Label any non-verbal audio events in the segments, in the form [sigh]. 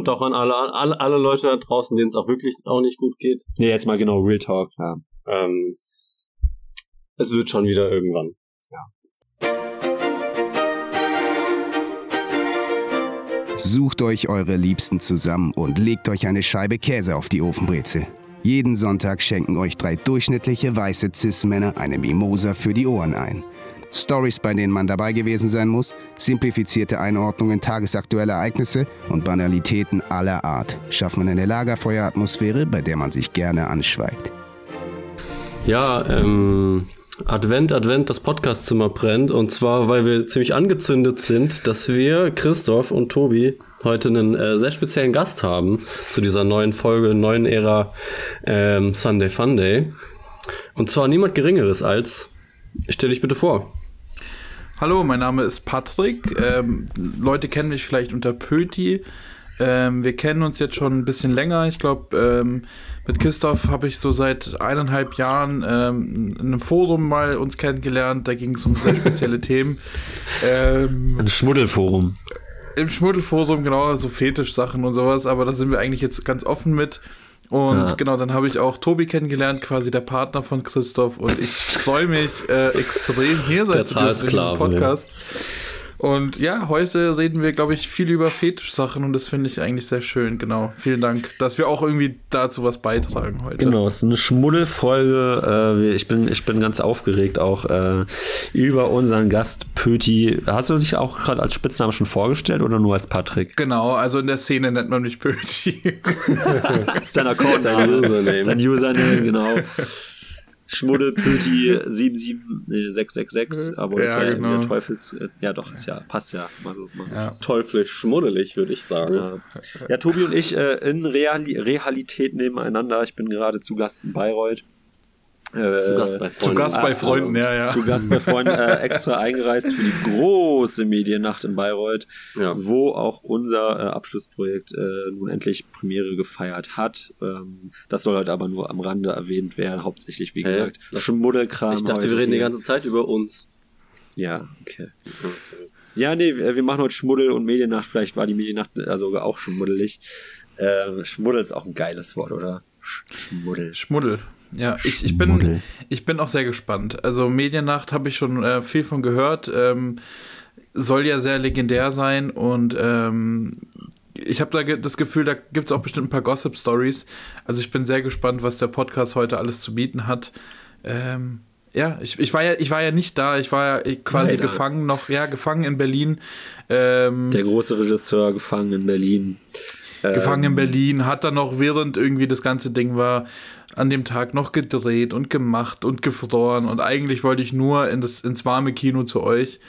Und auch an alle, alle, alle Leute da draußen, denen es auch wirklich auch nicht gut geht. Nee, jetzt mal genau Real Talk, ja. Ähm, es wird schon wieder irgendwann. Sucht euch eure Liebsten zusammen und legt euch eine Scheibe Käse auf die Ofenbrezel. Jeden Sonntag schenken euch drei durchschnittliche weiße Cis-Männer eine Mimosa für die Ohren ein. Stories, bei denen man dabei gewesen sein muss, simplifizierte Einordnungen tagesaktueller Ereignisse und Banalitäten aller Art schaffen eine Lagerfeueratmosphäre, bei der man sich gerne anschweigt. Ja, ähm, Advent, Advent, das Podcastzimmer brennt. Und zwar, weil wir ziemlich angezündet sind, dass wir, Christoph und Tobi, heute einen äh, sehr speziellen Gast haben zu dieser neuen Folge, neuen Ära ähm, Sunday Funday. Und zwar niemand Geringeres als, stell dich bitte vor. Hallo, mein Name ist Patrick. Ähm, Leute kennen mich vielleicht unter Pöti. Ähm, wir kennen uns jetzt schon ein bisschen länger. Ich glaube, ähm, mit Christoph habe ich so seit eineinhalb Jahren ähm, in einem Forum mal uns kennengelernt. Da ging es um sehr spezielle [laughs] Themen. Ähm, Ein Schmuddelforum. Im Schmuddelforum, genau, so Fetischsachen und sowas. Aber da sind wir eigentlich jetzt ganz offen mit. Und Ja. genau, dann habe ich auch Tobi kennengelernt, quasi der Partner von Christoph. Und ich freue mich äh, extrem, hier sein zu dürfen in diesem Podcast. Und ja, heute reden wir, glaube ich, viel über Fetischsachen und das finde ich eigentlich sehr schön. Genau. Vielen Dank, dass wir auch irgendwie dazu was beitragen heute. Genau, es ist eine Schmuddelfolge. Äh, ich, bin, ich bin ganz aufgeregt auch äh, über unseren Gast Pöti. Hast du dich auch gerade als Spitznamen schon vorgestellt oder nur als Patrick? Genau, also in der Szene nennt man mich Pöti. [laughs] Das ist dein [laughs] Account, Dein Username. Dein Username, genau. Schmuddelpöti [laughs] 77666, aber das Ja, wäre genau. der Teufels. äh, Ja, doch, ist ja, passt ja. Mal so, mal so. Ja. Teuflisch schmuddelig, würde ich sagen. Ja. ja, Tobi und ich äh, in Reali Realität nebeneinander. Ich bin gerade zu Gast in Bayreuth. Äh, Zu Gast bei Zu Freunden. Gast bei Ah, Freunden, ja, ja. Zu Gast bei Freunden äh, [laughs] extra eingereist für die große Mediennacht in Bayreuth, Ja. wo auch unser äh, Abschlussprojekt äh, nun endlich Premiere gefeiert hat. Ähm, das soll heute aber nur am Rande erwähnt werden. Hauptsächlich, wie Hä? gesagt, Schmuddelkram. Ich dachte, wir reden die hier. ganze Zeit über uns. Ja, okay. Ja, nee, wir machen heute Schmuddel und Mediennacht. Vielleicht war die Mediennacht äh, also auch schmuddelig. Äh, Schmuddel ist auch ein geiles Wort, oder? Sch Schmuddel. Schmuddel. Ja, ich, ich, bin, ich bin auch sehr gespannt. Also Mediennacht habe ich schon äh, viel von gehört. Ähm, soll ja sehr legendär sein und ähm, ich habe da ge- das Gefühl, da gibt es auch bestimmt ein paar Gossip-Stories. Also ich bin sehr gespannt, was der Podcast heute alles zu bieten hat. Ähm, ja, ich, ich, war ja, ich war ja nicht da, ich war ja quasi Leider. gefangen noch, ja, gefangen in Berlin. Ähm, Der große Regisseur gefangen in Berlin. gefangen in Ähm, Berlin, hat dann noch, während irgendwie das ganze Ding war, an dem Tag noch gedreht und gemacht und gefroren. Und eigentlich wollte ich nur in das, ins warme Kino zu euch.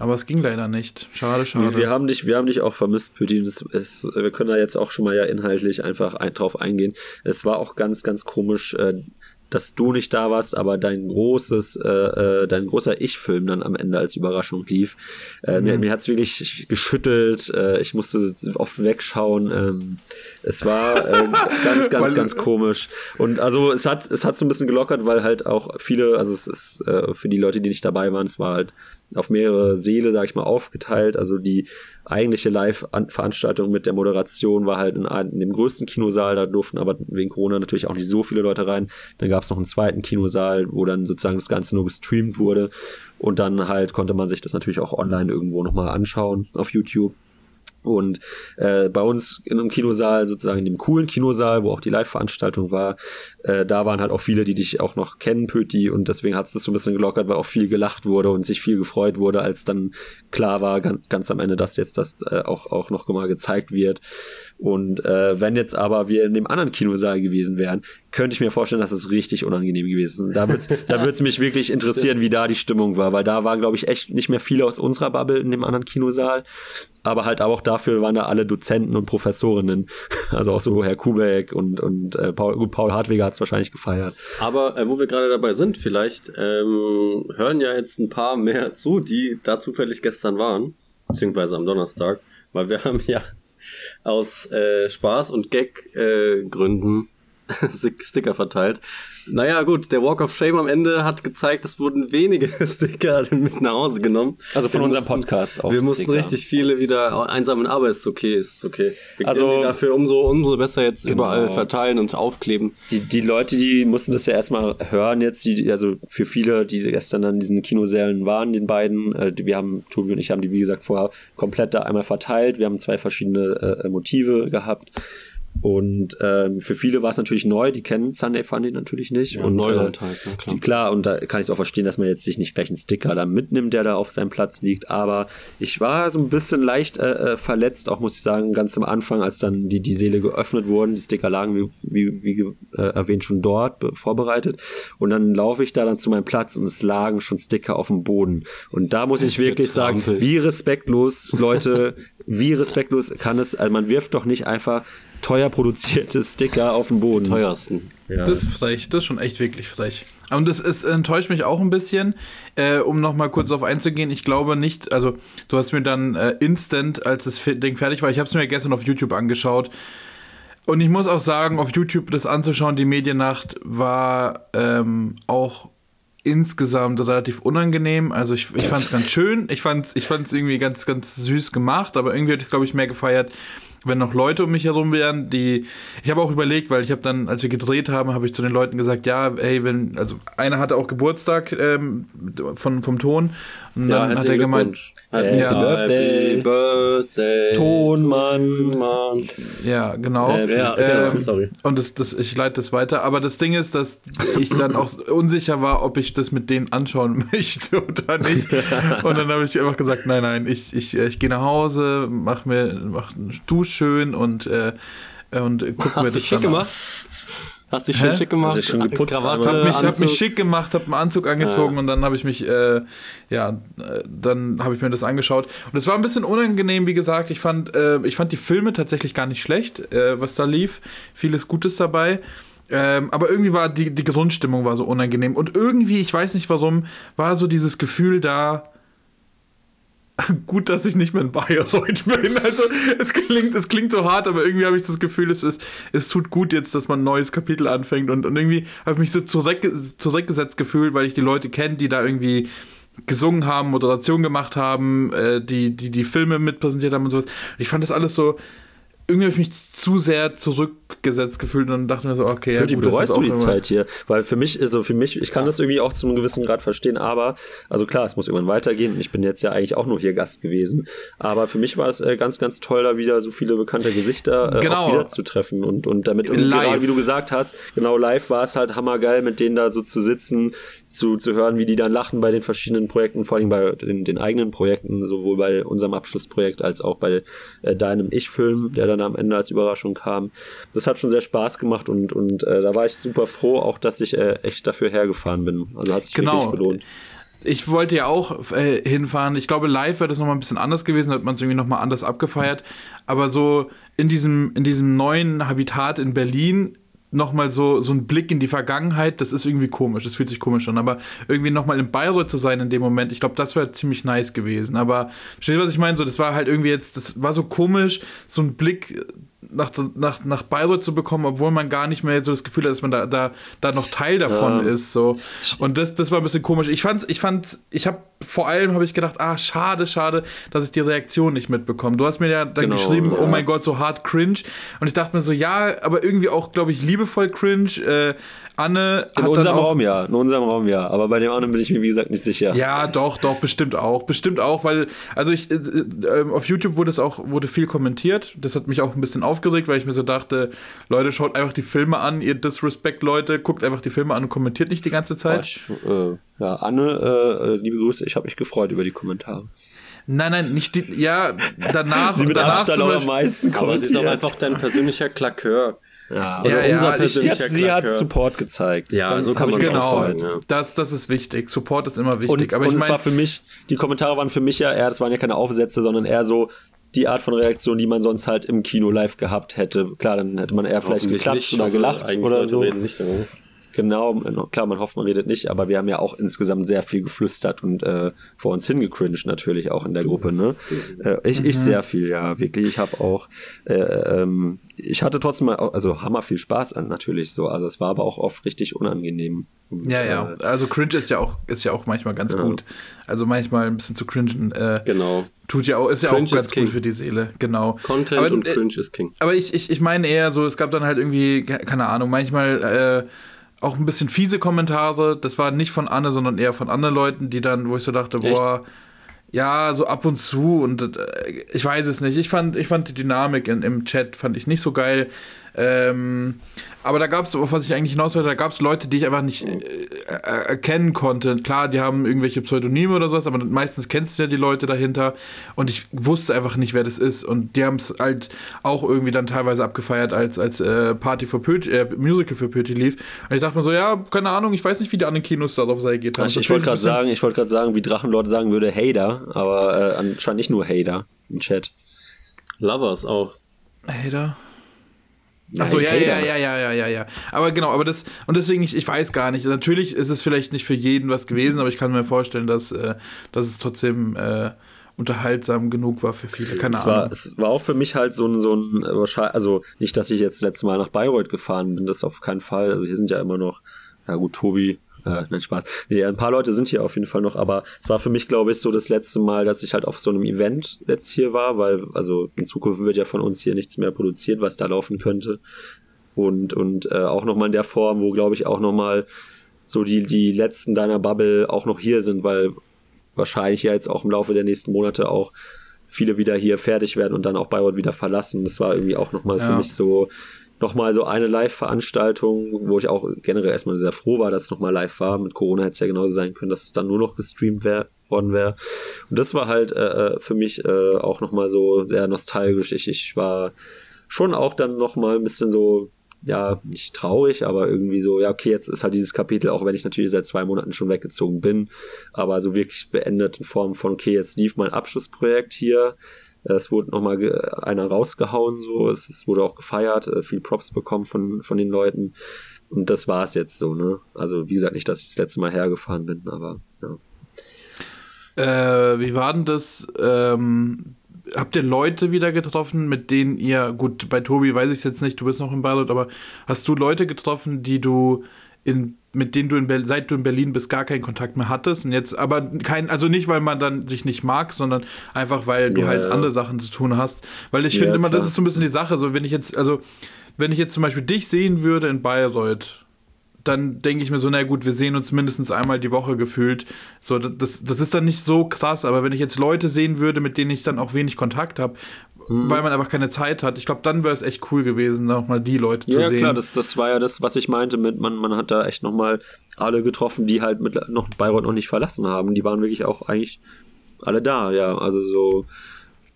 Aber es ging leider nicht. Schade, schade. Wir, haben dich, wir haben dich auch vermisst, es, wir können da jetzt auch schon mal ja inhaltlich einfach ein, drauf eingehen. Es war auch ganz, ganz komisch, äh, dass du nicht da warst, aber dein großes, äh, äh, dein großer Ich-Film dann am Ende als Überraschung lief. Äh, Mir, mir hat's wirklich geschüttelt. Äh, ich musste oft wegschauen. Ähm, es war äh, [laughs] ganz, ganz, ganz komisch. Und also es hat, es hat so ein bisschen gelockert, weil halt auch viele, also es ist äh, für die Leute, die nicht dabei waren, es war halt auf mehrere Seele, sag ich mal, aufgeteilt. Also die eigentliche Live-Veranstaltung mit der Moderation war halt in, in dem größten Kinosaal, da durften aber wegen Corona natürlich auch nicht so viele Leute rein. Dann gab es noch einen zweiten Kinosaal, wo dann sozusagen das Ganze nur gestreamt wurde. Und dann halt konnte man sich das natürlich auch online irgendwo nochmal anschauen auf YouTube. Und äh, bei uns in einem Kinosaal, sozusagen in dem coolen Kinosaal, wo auch die Live-Veranstaltung war, äh, da waren halt auch viele, die dich auch noch kennen, Pöti, und deswegen hat es das so ein bisschen gelockert, weil auch viel gelacht wurde und sich viel gefreut wurde, als dann klar war, ganz, ganz am Ende, dass jetzt das äh, auch, auch noch mal gezeigt wird. Und äh, wenn jetzt aber wir in dem anderen Kinosaal gewesen wären, könnte ich mir vorstellen, dass es richtig unangenehm gewesen ist. Da da [laughs] wird's mich wirklich interessieren, wie da die Stimmung war, weil da waren, glaube ich, echt nicht mehr viele aus unserer Bubble in dem anderen Kinosaal. Aber halt auch dafür waren da alle Dozenten und Professorinnen. [laughs] Also auch so Herr Kubeck und, und äh, Paul, gut, Paul Hartweger hat's wahrscheinlich gefeiert. Aber äh, wo wir gerade dabei sind, vielleicht ähm, hören ja jetzt ein paar mehr zu, die da zufällig gestern waren, beziehungsweise am Donnerstag, weil wir haben ja aus äh, Spaß und Gag äh, [laughs] Sticker verteilt. Naja, gut, der Walk of Shame am Ende hat gezeigt, es wurden wenige [laughs] Sticker mit nach Hause genommen. Also von wir unserem mussten, Podcast auch. Wir mussten Sticker. richtig viele wieder einsammeln, aber ist okay, ist okay. Wir also die dafür umso, umso besser jetzt genau. überall verteilen und aufkleben. Die, die Leute, die mussten das ja erstmal hören jetzt, die, also für viele, die gestern an diesen Kinosälen waren, den beiden, äh, wir haben, Tobi und ich haben die, wie gesagt, vorher komplett da einmal verteilt. Wir haben zwei verschiedene äh, Motive gehabt. Und ähm, für viele war es natürlich neu, die kennen Sunday Funny natürlich nicht. Ja, und Neuland äh, halt, ja, klar. Die, klar, und da kann ich es auch verstehen, dass man jetzt sich nicht gleich einen Sticker da mitnimmt, der da auf seinem Platz liegt. Aber ich war so ein bisschen leicht äh, äh verletzt, auch muss ich sagen, ganz am Anfang, als dann die, die Seele geöffnet wurden, die Sticker lagen, wie, wie, wie äh, erwähnt, schon dort vorbereitet. Und dann laufe ich da dann zu meinem Platz und es lagen schon Sticker auf dem Boden. Und da muss ich wirklich sagen, wie respektlos, Leute, wie respektlos kann es, also man wirft doch nicht einfach teuer produzierte [laughs] Sticker auf dem Boden. Teuersten. Ja. Das ist frech, das ist schon echt wirklich frech. Und es, es enttäuscht mich auch ein bisschen, äh, um nochmal kurz auf einzugehen. Ich glaube nicht, also du hast mir dann äh, instant, als das Ding fertig war, ich habe es mir gestern auf YouTube angeschaut. Und ich muss auch sagen, auf YouTube das anzuschauen, die Mediennacht war ähm, auch insgesamt relativ unangenehm. Also ich, ich fand es ganz schön. Ich fand es ich fand's irgendwie ganz, ganz süß gemacht, aber irgendwie hätte ich es, glaube ich, mehr gefeiert, wenn noch Leute um mich herum wären, die. Ich habe auch überlegt, weil ich habe dann, als wir gedreht haben, habe ich zu den Leuten gesagt, ja, ey, wenn, also einer hatte auch Geburtstag ähm, von, vom Ton und ja, dann hat er gemeint, Happy ja, Birthday, Birthday, Tonmann, Mann. Ja, genau. Äh, ja, ähm, genau, sorry. Und das, das, ich leite das weiter. Aber das Ding ist, dass ich dann auch unsicher war, ob ich das mit denen anschauen [laughs] möchte oder nicht. [laughs] Und dann habe ich einfach gesagt, nein, nein, ich, ich, ich gehe nach Hause, mach mir, mach Dusch schön und äh, und guck Hast mir das schick gemacht? Hast dich schön Hä? schick gemacht? Also schön geputzt, Krawatte, hab mich, hab mich schick gemacht, hab einen Anzug angezogen ja. und dann habe ich mich, äh, ja, dann habe ich mir das angeschaut. Und es war ein bisschen unangenehm, wie gesagt. Ich fand, äh, ich fand die Filme tatsächlich gar nicht schlecht, äh, was da lief. Vieles Gutes dabei. Ähm, aber irgendwie war die, die Grundstimmung war so unangenehm. Und irgendwie, ich weiß nicht warum, war so dieses Gefühl da, [laughs] gut, dass ich nicht mehr in Bayreuth bin. Also es klingt, es klingt so hart, aber irgendwie habe ich das Gefühl, es, es, es tut gut jetzt, dass man ein neues Kapitel anfängt. Und, und irgendwie habe ich mich so zurück, zurückgesetzt gefühlt, weil ich die Leute kenne, die da irgendwie gesungen haben, Moderation gemacht haben, äh, die, die die Filme mitpräsentiert haben und sowas. Ich fand das alles so, irgendwie habe ich mich zu sehr zurückgesetzt gefühlt und dachte mir so, okay, ja, gut, gut bereust du die Zeit hier, weil für mich, also für mich, ich kann das irgendwie auch zu einem gewissen Grad verstehen, aber, also klar, es muss irgendwann weitergehen. Ich bin jetzt ja eigentlich auch nur hier Gast gewesen, aber für mich war es äh, ganz, ganz toll, da wieder so viele bekannte Gesichter äh, genau. wieder zu treffen und, und damit, und genau, wie du gesagt hast, genau live war es halt hammergeil, mit denen da so zu sitzen, zu, zu hören, wie die dann lachen bei den verschiedenen Projekten, vor allem bei den, den eigenen Projekten, sowohl bei unserem Abschlussprojekt als auch bei äh, deinem Ich-Film, der dann am Ende als Überraschung kam. Das hat schon sehr Spaß gemacht und, und äh, da war ich super froh, auch dass ich äh, echt dafür hergefahren bin. Also hat sich genau. wirklich belohnt. Ich wollte ja auch äh, hinfahren. Ich glaube, live wäre das nochmal ein bisschen anders gewesen, hat man es irgendwie nochmal anders abgefeiert. Aber so in diesem, in diesem neuen Habitat in Berlin nochmal so, so ein Blick in die Vergangenheit, das ist irgendwie komisch, das fühlt sich komisch an, aber irgendwie nochmal in Bayreuth zu sein in dem Moment, ich glaube, das wäre ziemlich nice gewesen, aber versteht was ich meine? So, das war halt irgendwie jetzt, das war so komisch, so ein Blick nach, nach, nach Bayreuth zu bekommen, obwohl man gar nicht mehr so das Gefühl hat, dass man da, da, da noch Teil davon ja. ist. So. Und das, das war ein bisschen komisch. Ich fand's, ich fand's, ich habe vor allem habe ich gedacht, ah, schade, schade, dass ich die Reaktion nicht mitbekomme. Du hast mir ja dann genau, geschrieben, ja. oh mein Gott, so hart cringe. Und ich dachte mir so, ja, aber irgendwie auch, glaube ich, liebevoll cringe. Äh, Anne in unserem Raum ja, in unserem Raum ja, aber bei dem anderen bin ich mir wie gesagt nicht sicher. Ja, doch, doch, bestimmt auch, bestimmt auch, weil also ich äh, äh, auf YouTube wurde es auch wurde viel kommentiert. Das hat mich auch ein bisschen aufgeregt, weil ich mir so dachte, Leute, schaut einfach die Filme an, ihr Disrespect Leute, guckt einfach die Filme an und kommentiert nicht die ganze Zeit. Ich, äh, ja, Anne, äh, liebe Grüße, ich habe mich gefreut über die Kommentare. Nein, nein, nicht die, ja, danach. [laughs] sie mit danach Abstand am meisten Aber sie ist auch einfach dein persönlicher Klakeur. Ja, ja, ja ich, Sie hat Support gezeigt. Ja, so kann man genau. Freuen, ja. Das, das ist wichtig. Support ist immer wichtig. Und, aber und ich mein, es war für mich, die Kommentare waren für mich ja eher, das waren ja keine Aufsätze, sondern eher so die Art von Reaktion, die man sonst halt im Kino live gehabt hätte. Klar, dann hätte man eher vielleicht geklatscht oder gelacht oder so. Nicht, Genau, klar, man hofft, man redet nicht, aber wir haben ja auch insgesamt sehr viel geflüstert und äh, vor uns hingecringed natürlich auch in der Gruppe, ne? Äh, ich, ich mhm. sehr viel, ja, wirklich. Ich habe auch, äh, ähm, ich hatte trotzdem mal, also hammer viel Spaß an natürlich so, also es war aber auch oft richtig unangenehm. Und, ja, ja, äh, also cringe ist ja auch, ist ja auch manchmal ganz ja. gut. Also manchmal ein bisschen zu cringen. Äh, genau. Tut ja auch, ist ja cringe auch ganz gut für die Seele, genau. Content aber, und Cringe ist King. Aber ich, ich, ich meine eher so, es gab dann halt irgendwie, keine Ahnung, manchmal, äh, auch ein bisschen fiese Kommentare. Das war nicht von Anne, sondern eher von anderen Leuten, die dann, wo ich so dachte, Echt? boah, ja, so ab und zu und äh, ich weiß es nicht. Ich fand, ich fand die Dynamik in, im Chat fand ich nicht so geil. Ähm, aber da gab es, was ich eigentlich hinaus wollte, da gab es Leute, die ich einfach nicht äh, erkennen konnte. Klar, die haben irgendwelche Pseudonyme oder sowas, aber meistens kennst du ja die Leute dahinter und ich wusste einfach nicht, wer das ist. Und die haben es halt auch irgendwie dann teilweise abgefeiert, als, als äh, Party für Pöti, äh, Musical für Pöti lief. Und ich dachte mir so, ja, keine Ahnung, ich weiß nicht, wie die anderen Kinos darauf reagiert haben. Ich, ich wollte gerade sagen, ich wollte gerade sagen, wie Drachenlord sagen würde, Hater, aber äh, anscheinend nicht nur Hater im Chat. Lovers auch. Hater? Achso, ja, ja, ja, ja, ja, ja, ja. Aber genau, aber das, und deswegen, ich, ich weiß gar nicht. Natürlich ist es vielleicht nicht für jeden was gewesen, aber ich kann mir vorstellen, dass, äh, dass es trotzdem äh, unterhaltsam genug war für viele. Keine es Ahnung. War, es war auch für mich halt so ein, so ein, also nicht, dass ich jetzt letztes Mal nach Bayreuth gefahren bin, das auf keinen Fall. Also hier sind ja immer noch, ja gut, Tobi, äh, nein, Spaß. Nee, ein paar Leute sind hier auf jeden Fall noch, aber es war für mich, glaube ich, so das letzte Mal, dass ich halt auf so einem Event jetzt hier war, weil, also in Zukunft wird ja von uns hier nichts mehr produziert, was da laufen könnte. Und, und äh, auch nochmal in der Form, wo, glaube ich, auch nochmal so die, die letzten deiner Bubble auch noch hier sind, weil wahrscheinlich ja jetzt auch im Laufe der nächsten Monate auch viele wieder hier fertig werden und dann auch Bayreuth wieder verlassen. Das war irgendwie auch nochmal ja. für mich so nochmal so eine Live-Veranstaltung, wo ich auch generell erstmal sehr froh war, dass es nochmal live war. Mit Corona hätte es ja genauso sein können, dass es dann nur noch gestreamt wär, worden wäre. Und das war halt äh, äh für mich äh, auch nochmal so sehr nostalgisch. Ich, ich war schon auch dann nochmal ein bisschen so, ja, nicht traurig, aber irgendwie so, ja, okay, jetzt ist halt dieses Kapitel, auch wenn ich natürlich seit zwei Monaten schon weggezogen bin, aber so wirklich beendet in Form von, okay, jetzt lief mein Abschlussprojekt hier es wurde nochmal einer rausgehauen, so. Es, es, wurde auch gefeiert, äh, viel Props bekommen von, von den Leuten. Und das war es jetzt so, ne? Also, wie gesagt, nicht, dass ich das letzte Mal hergefahren bin, aber ja. Äh, wie war denn das? Ähm, habt ihr Leute wieder getroffen, mit denen ihr, gut, bei Tobi weiß ich es jetzt nicht, du bist noch in Bayreuth, aber hast du Leute getroffen, die du in, mit denen du in seit du in Berlin bist gar keinen Kontakt mehr hattest und jetzt aber kein also nicht weil man dann sich nicht mag sondern einfach weil du ja, halt ja. andere Sachen zu tun hast weil ich ja, finde immer das ist so ein bisschen die Sache so wenn ich jetzt also wenn ich jetzt zum Beispiel dich sehen würde in Bayreuth dann denke ich mir so, na gut, wir sehen uns mindestens einmal die Woche gefühlt. So, das, das ist dann nicht so krass, aber wenn ich jetzt Leute sehen würde, mit denen ich dann auch wenig Kontakt habe, mhm. weil man einfach keine Zeit hat. Ich glaube, dann wäre es echt cool gewesen, nochmal die Leute zu ja, sehen. Ja, klar, das, das war ja das, was ich meinte mit, man, man hat da echt nochmal alle getroffen, die halt mit noch Bayreuth noch nicht verlassen haben. Die waren wirklich auch eigentlich alle da, ja. Also so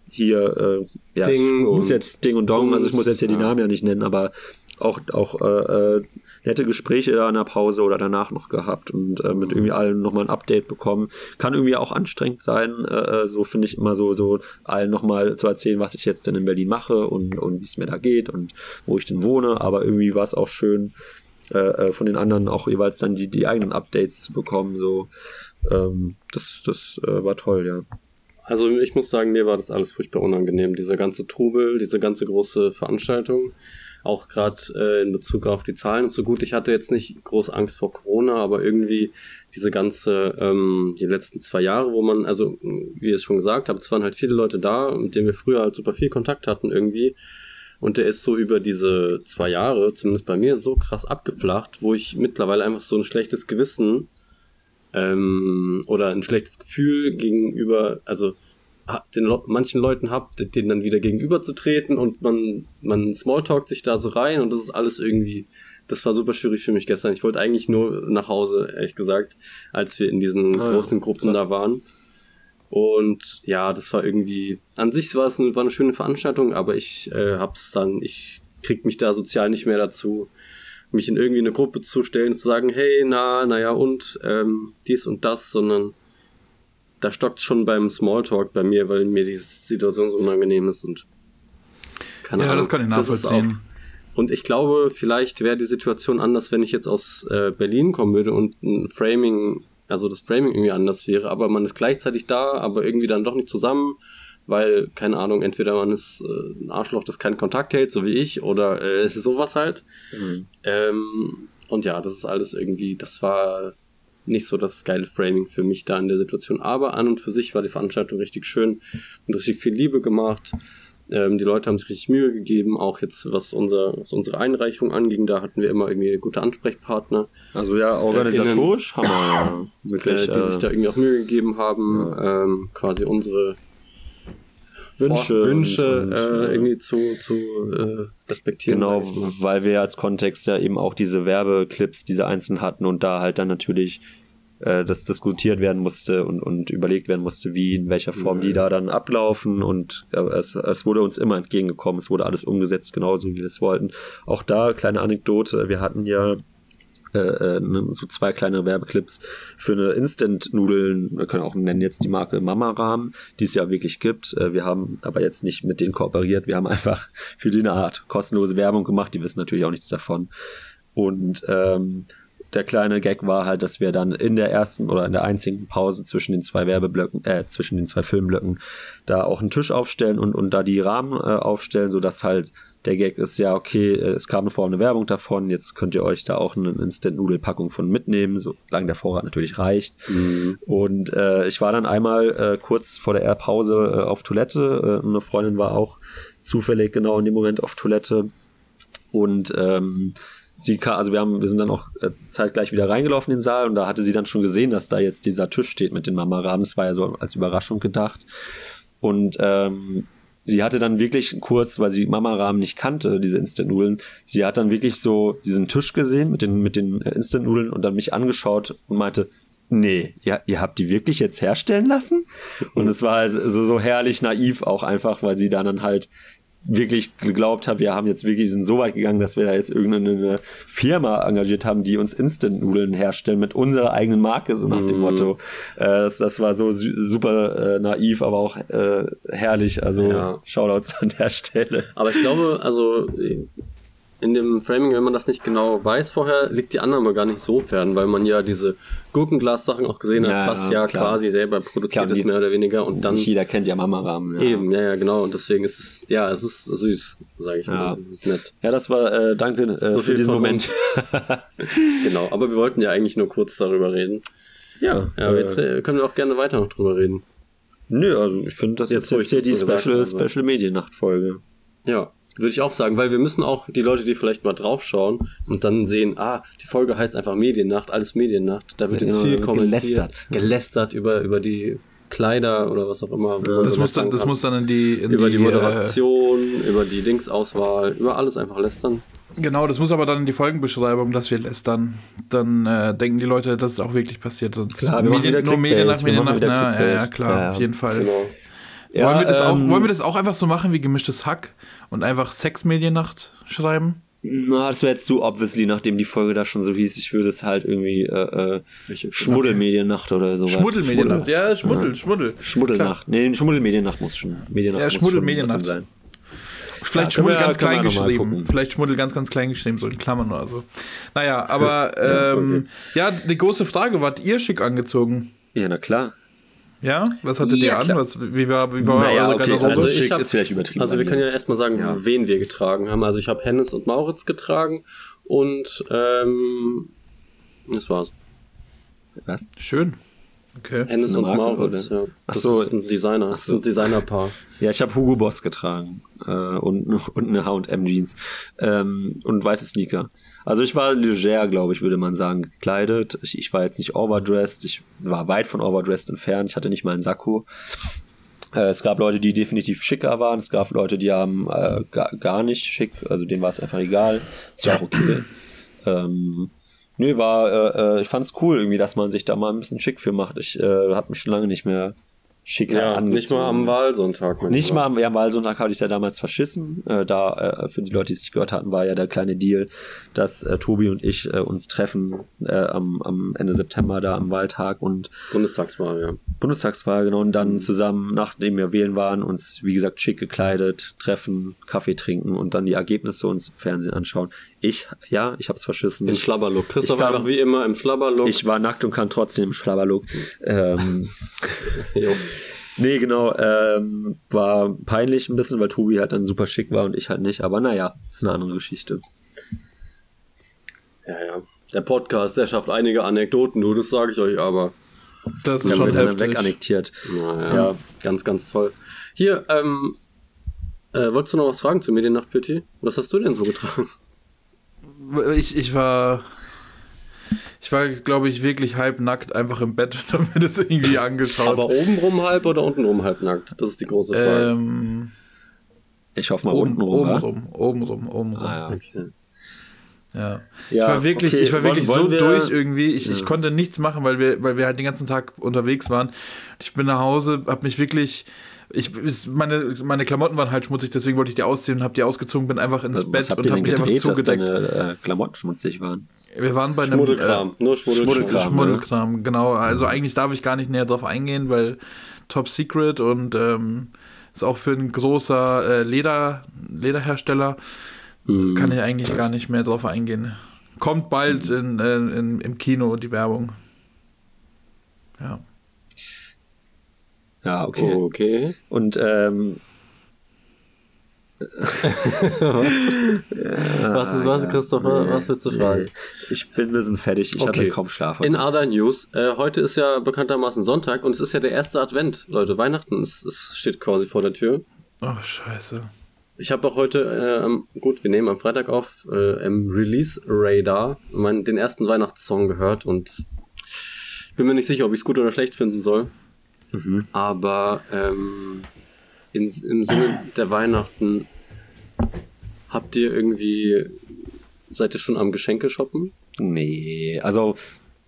hier, äh, ja, Ding ich muss jetzt Ding und Dong, also ich muss jetzt hier die Namen ja nicht nennen, aber auch, auch äh, äh nette Gespräche da in der Pause oder danach noch gehabt und äh, mit irgendwie allen nochmal ein Update bekommen. Kann irgendwie auch anstrengend sein, äh, äh so finde ich immer so, so allen nochmal zu erzählen, was ich jetzt denn in Berlin mache und, und wie es mir da geht und wo ich denn wohne, aber irgendwie war es auch schön, äh, äh, von den anderen auch jeweils dann die, die eigenen Updates zu bekommen, so, ähm, das, das äh, war toll, ja. Also ich muss sagen, mir war das alles furchtbar unangenehm. Dieser ganze Trubel, diese ganze große Veranstaltung auch gerade äh, in Bezug auf die Zahlen und so gut. Ich hatte jetzt nicht groß Angst vor Corona, aber irgendwie diese ganze, ähm, die letzten zwei Jahre, wo man, also wie ich es schon gesagt habe, es waren halt viele Leute da, mit denen wir früher halt super viel Kontakt hatten irgendwie. Und der ist so über diese zwei Jahre, zumindest bei mir, so krass abgeflacht, wo ich mittlerweile einfach so ein schlechtes Gewissen ähm, oder ein schlechtes Gefühl gegenüber, also den manchen Leuten habt, denen dann wieder gegenüberzutreten und man, man smalltalkt sich da so rein und das ist alles irgendwie, das war super schwierig für mich gestern. Ich wollte eigentlich nur nach Hause, ehrlich gesagt, als wir in diesen ah, großen Gruppen krass. da waren. Und ja, das war irgendwie, an sich war es eine, war eine schöne Veranstaltung, aber ich äh, hab's dann, ich krieg mich da sozial nicht mehr dazu, mich in irgendwie eine Gruppe zu stellen zu sagen, hey, na, naja, und ähm, dies und das, sondern da stockt schon beim Smalltalk bei mir, weil mir die Situation so unangenehm ist und keine ja, Ahnung. das kann ich nachvollziehen. und ich glaube, vielleicht wäre die Situation anders, wenn ich jetzt aus äh, Berlin kommen würde und ein Framing, also das Framing irgendwie anders wäre, aber man ist gleichzeitig da, aber irgendwie dann doch nicht zusammen, weil, keine Ahnung, entweder man ist äh, ein Arschloch, das keinen Kontakt hält, so wie ich, oder äh, [laughs] sowas halt. Mhm. Ähm, und ja, das ist alles irgendwie, das war nicht so das geile Framing für mich da in der Situation. Aber an und für sich war die Veranstaltung richtig schön und richtig viel Liebe gemacht. Ähm, die Leute haben sich richtig Mühe gegeben, auch jetzt was, unser, was unsere Einreichung anging, da hatten wir immer irgendwie gute Ansprechpartner. Also ja, organisatorisch haben wir ja wirklich, äh, die äh, sich da irgendwie auch Mühe gegeben haben, ähm, quasi unsere Wünsche Vor- Wünsche und- und, äh, äh, irgendwie zu, zu äh, respektieren. Genau, weil wir als Kontext ja eben auch diese Werbeclips, diese einzeln hatten und da halt dann natürlich äh, das diskutiert werden musste und, und überlegt werden musste, wie, in welcher Form die da dann ablaufen und äh, es, es wurde uns immer entgegengekommen, es wurde alles umgesetzt, genauso wie wir es wollten. Auch da, kleine Anekdote, wir hatten ja äh, äh, ne, so zwei kleine Werbeclips für eine Instant-Nudeln, wir können auch nennen jetzt die Marke Mama Rahmen, die es ja wirklich gibt. Äh, wir haben aber jetzt nicht mit denen kooperiert, wir haben einfach für die eine Art kostenlose Werbung gemacht, die wissen natürlich auch nichts davon. Und ähm, der kleine Gag war halt, dass wir dann in der ersten oder in der einzigen Pause zwischen den zwei Werbeblöcken, äh, zwischen den zwei Filmblöcken, da auch einen Tisch aufstellen und, und da die Rahmen äh, aufstellen, sodass halt der Gag ist, ja, okay, äh, es kam vorher eine Werbung davon, jetzt könnt ihr euch da auch eine Instant-Nudel-Packung von mitnehmen, solange der Vorrat natürlich reicht. Und äh, ich war dann einmal äh, kurz vor der Pause äh, auf Toilette. Äh, eine Freundin war auch zufällig genau in dem Moment auf Toilette. Und ähm, sie kam, also wir haben, wir sind dann auch äh, zeitgleich wieder reingelaufen in den Saal und da hatte sie dann schon gesehen, dass da jetzt dieser Tisch steht mit den Mama-Rahmen. Das war ja so als Überraschung gedacht. Und ähm, sie hatte dann wirklich kurz, weil sie Mama-Rahmen nicht kannte, diese Instant-Nudeln, sie hat dann wirklich so diesen Tisch gesehen mit den, mit den äh, Instant-Nudeln und dann mich angeschaut und meinte, nee, ja, ihr habt die wirklich jetzt herstellen lassen? Und es war halt so, so herrlich naiv auch einfach, weil sie dann halt wirklich geglaubt hat, wir haben jetzt wirklich sind so weit gegangen, dass wir da jetzt irgendeine Firma engagiert haben, die uns Instant-Nudeln herstellen mit unserer eigenen Marke, so nach dem Motto. Äh, das, das war so su- super äh, naiv, aber auch äh, herrlich. Also Ja. Shoutouts an der Stelle. Aber ich glaube, also in dem Framing, wenn man das nicht genau weiß vorher, liegt die Annahme gar nicht so fern, weil man ja diese Gurkenglas-Sachen auch gesehen hat, Ja, was ja klar. quasi selber produziert Klar, ist, mehr oder weniger. Und dann jeder kennt ja Mama-Rahmen. Ja. eben, ja, ja, genau. Und deswegen ist es, ja, es ist süß, sage ich mal. Es ist nett. Ja, das war, äh, danke äh, So für diesen Moment. [laughs] Genau. Aber wir wollten ja eigentlich nur kurz darüber reden. ja, Ja, aber äh, jetzt äh, können wir auch gerne weiter noch drüber reden. Nö, also ich finde, das Jetzt, ist jetzt hier die gesagt Special, habe. Special Mediennacht-Folge. Ja, würde ich auch sagen, weil wir müssen auch die Leute, die vielleicht mal draufschauen und dann sehen, ah, die Folge heißt einfach Mediennacht, alles Mediennacht. Da wird Ja, jetzt viel wird kommentiert, gelästert. gelästert über, über die Kleider oder was auch immer. wir Das muss dann, das haben. muss dann in die, in über die äh, Moderation, über die Dingsauswahl, über alles einfach lästern. Genau, das muss aber dann in die Folgenbeschreibung, dass wir lästern. Dann äh, denken die Leute, dass es auch wirklich passiert. Sonst Klar, wir nur Medien Clickbait, nach wir Medien nach. Na, ja, ja, klar, Ja, ja. auf jeden Fall. Genau. Wollen, wir das auch, ähm, wollen wir das auch einfach so machen wie gemischtes Hack und einfach Sexmediennacht schreiben? Na, das wäre jetzt zu obviously, nachdem die Folge da schon so hieß. Ich würde es halt irgendwie äh, äh, Schmuddelmediennacht oder so. Schmuddelmediennacht, ja, Schmuddel, Schmuddel. Schmuddelnacht. Nee, Schmuddelmediennacht muss schon. Mediennacht Ja, Schmuddelmediennacht. drin Vielleicht Ja, Schmuddel ganz klein geschrieben. Vielleicht Schmuddel ganz, ganz klein geschrieben, so in Klammern oder so. Naja, [laughs] aber ähm, ja, die große Frage, wart ihr schick angezogen? Ja, na klar. Ja? Was hattet Ja, ihr an? Was, wie war, wie war Naja, eure okay, Garderobe? also ich hab- ist vielleicht übertrieben. Also wir können ja erstmal sagen, Ja. wen wir getragen haben. Also ich habe Hennes und Mauritz getragen und ähm, das war's. Was? Schön. Okay. Hennes und Marke, Mauritz, oder? ja. Ach Das so. ist ein Designer, das ist ein Designerpaar. Ja, ich habe Hugo Boss getragen äh, und, [laughs] und eine H&M Jeans ähm, und weiße Sneaker. Also ich war leger, glaube ich, würde man sagen, gekleidet. Ich, ich war jetzt nicht overdressed. Ich war weit von overdressed entfernt. Ich hatte nicht mal einen Sakko. Äh, es gab Leute, die definitiv schicker waren. Es gab Leute, die haben äh, gar, gar nicht schick. Also denen war es einfach egal. Ist ja auch okay. ähm, Nö, war, äh, äh, ich fand's cool irgendwie, dass man sich da mal ein bisschen schick für macht. Ich äh, habe mich schon lange nicht mehr schicker Ja, nicht mal am Wahlsonntag. Nicht mal am ja, Wahlsonntag hatte ich ja damals verschissen. Äh, da, äh, für die Leute, die es nicht gehört hatten, war ja der kleine Deal, dass äh, Tobi und ich äh, uns treffen äh, am, am Ende September da am Wahltag und Bundestagswahl, ja. Bundestagswahl, genau, und dann zusammen, nachdem wir wählen waren, uns, wie gesagt, schick gekleidet, treffen, Kaffee trinken und dann die Ergebnisse uns im Fernsehen anschauen. Ich, ja, ich hab's verschissen. Im Schlabberlook. Christoph Ich kam- einfach wie immer im Schlabberlook. ich war nackt und kann trotzdem im Schlabberlook. [laughs] Ähm, Jo. Nee, genau, ähm, war peinlich ein bisschen, weil Tobi halt dann super schick war und ich halt nicht, aber naja, ist eine andere Geschichte. Ja, ja. Der Podcast, der schafft einige Anekdoten, du, das sage ich euch aber. Das ist haben schon heftig. wegannektiert. Naja, Ja. ganz, ganz toll. Hier, ähm, äh, wolltest du noch was fragen zu Mediennacht, Pütti? Was hast du denn so getragen? Ich, ich war. Ich war, glaube ich, wirklich halb nackt einfach im Bett [laughs] und habe mir das irgendwie angeschaut. Aber obenrum halb oder untenrum halb nackt? Das ist die große Frage. ähm, Ich hoffe mal oben, unten rum. oben wa? rum, oben rum, oben rum. Ah, ja. okay. Ja. ich Ja, war wirklich, okay. ich war wirklich Wollen- so wir- durch irgendwie. Ich, ich konnte nichts machen, weil wir, weil wir halt den ganzen Tag unterwegs waren. Ich bin nach Hause, habe mich wirklich. Ich, meine, meine Klamotten waren halt schmutzig, deswegen wollte ich die ausziehen und habe die ausgezogen, bin einfach ins Was, Bett und habe mich einfach gedreht, dass zugedeckt. deine äh, Klamotten schmutzig waren? Wir waren bei einem Schmuddelkram, nur Schmuddelkram. Schmuddelkram. Schmuddelkram, genau. Also eigentlich darf ich gar nicht näher drauf eingehen, weil Top Secret und ähm, ist auch für ein großer äh, Leder, Lederhersteller, Mhm. kann ich eigentlich gar nicht mehr drauf eingehen. Kommt bald in, äh, in, im Kino die Werbung. Ja. Ja, okay. Okay. Und ähm, was [laughs] ist was, Christopher? was willst du fragen? ich bin ein bisschen fertig. Ich Okay. hatte kaum Schlaf. In other News, äh, heute ist ja bekanntermaßen Sonntag und es ist ja der erste Advent, Leute. Weihnachten ist, es steht quasi vor der Tür. Oh, scheiße. Ich habe auch heute, äh, gut, wir nehmen am Freitag auf, äh, im Release Radar mein, den ersten Weihnachtssong gehört und bin mir nicht sicher, ob ich es gut oder schlecht finden soll. Aber ähm, in, im Sinne der Weihnachten habt ihr irgendwie, seid ihr schon am Geschenke shoppen? nee, also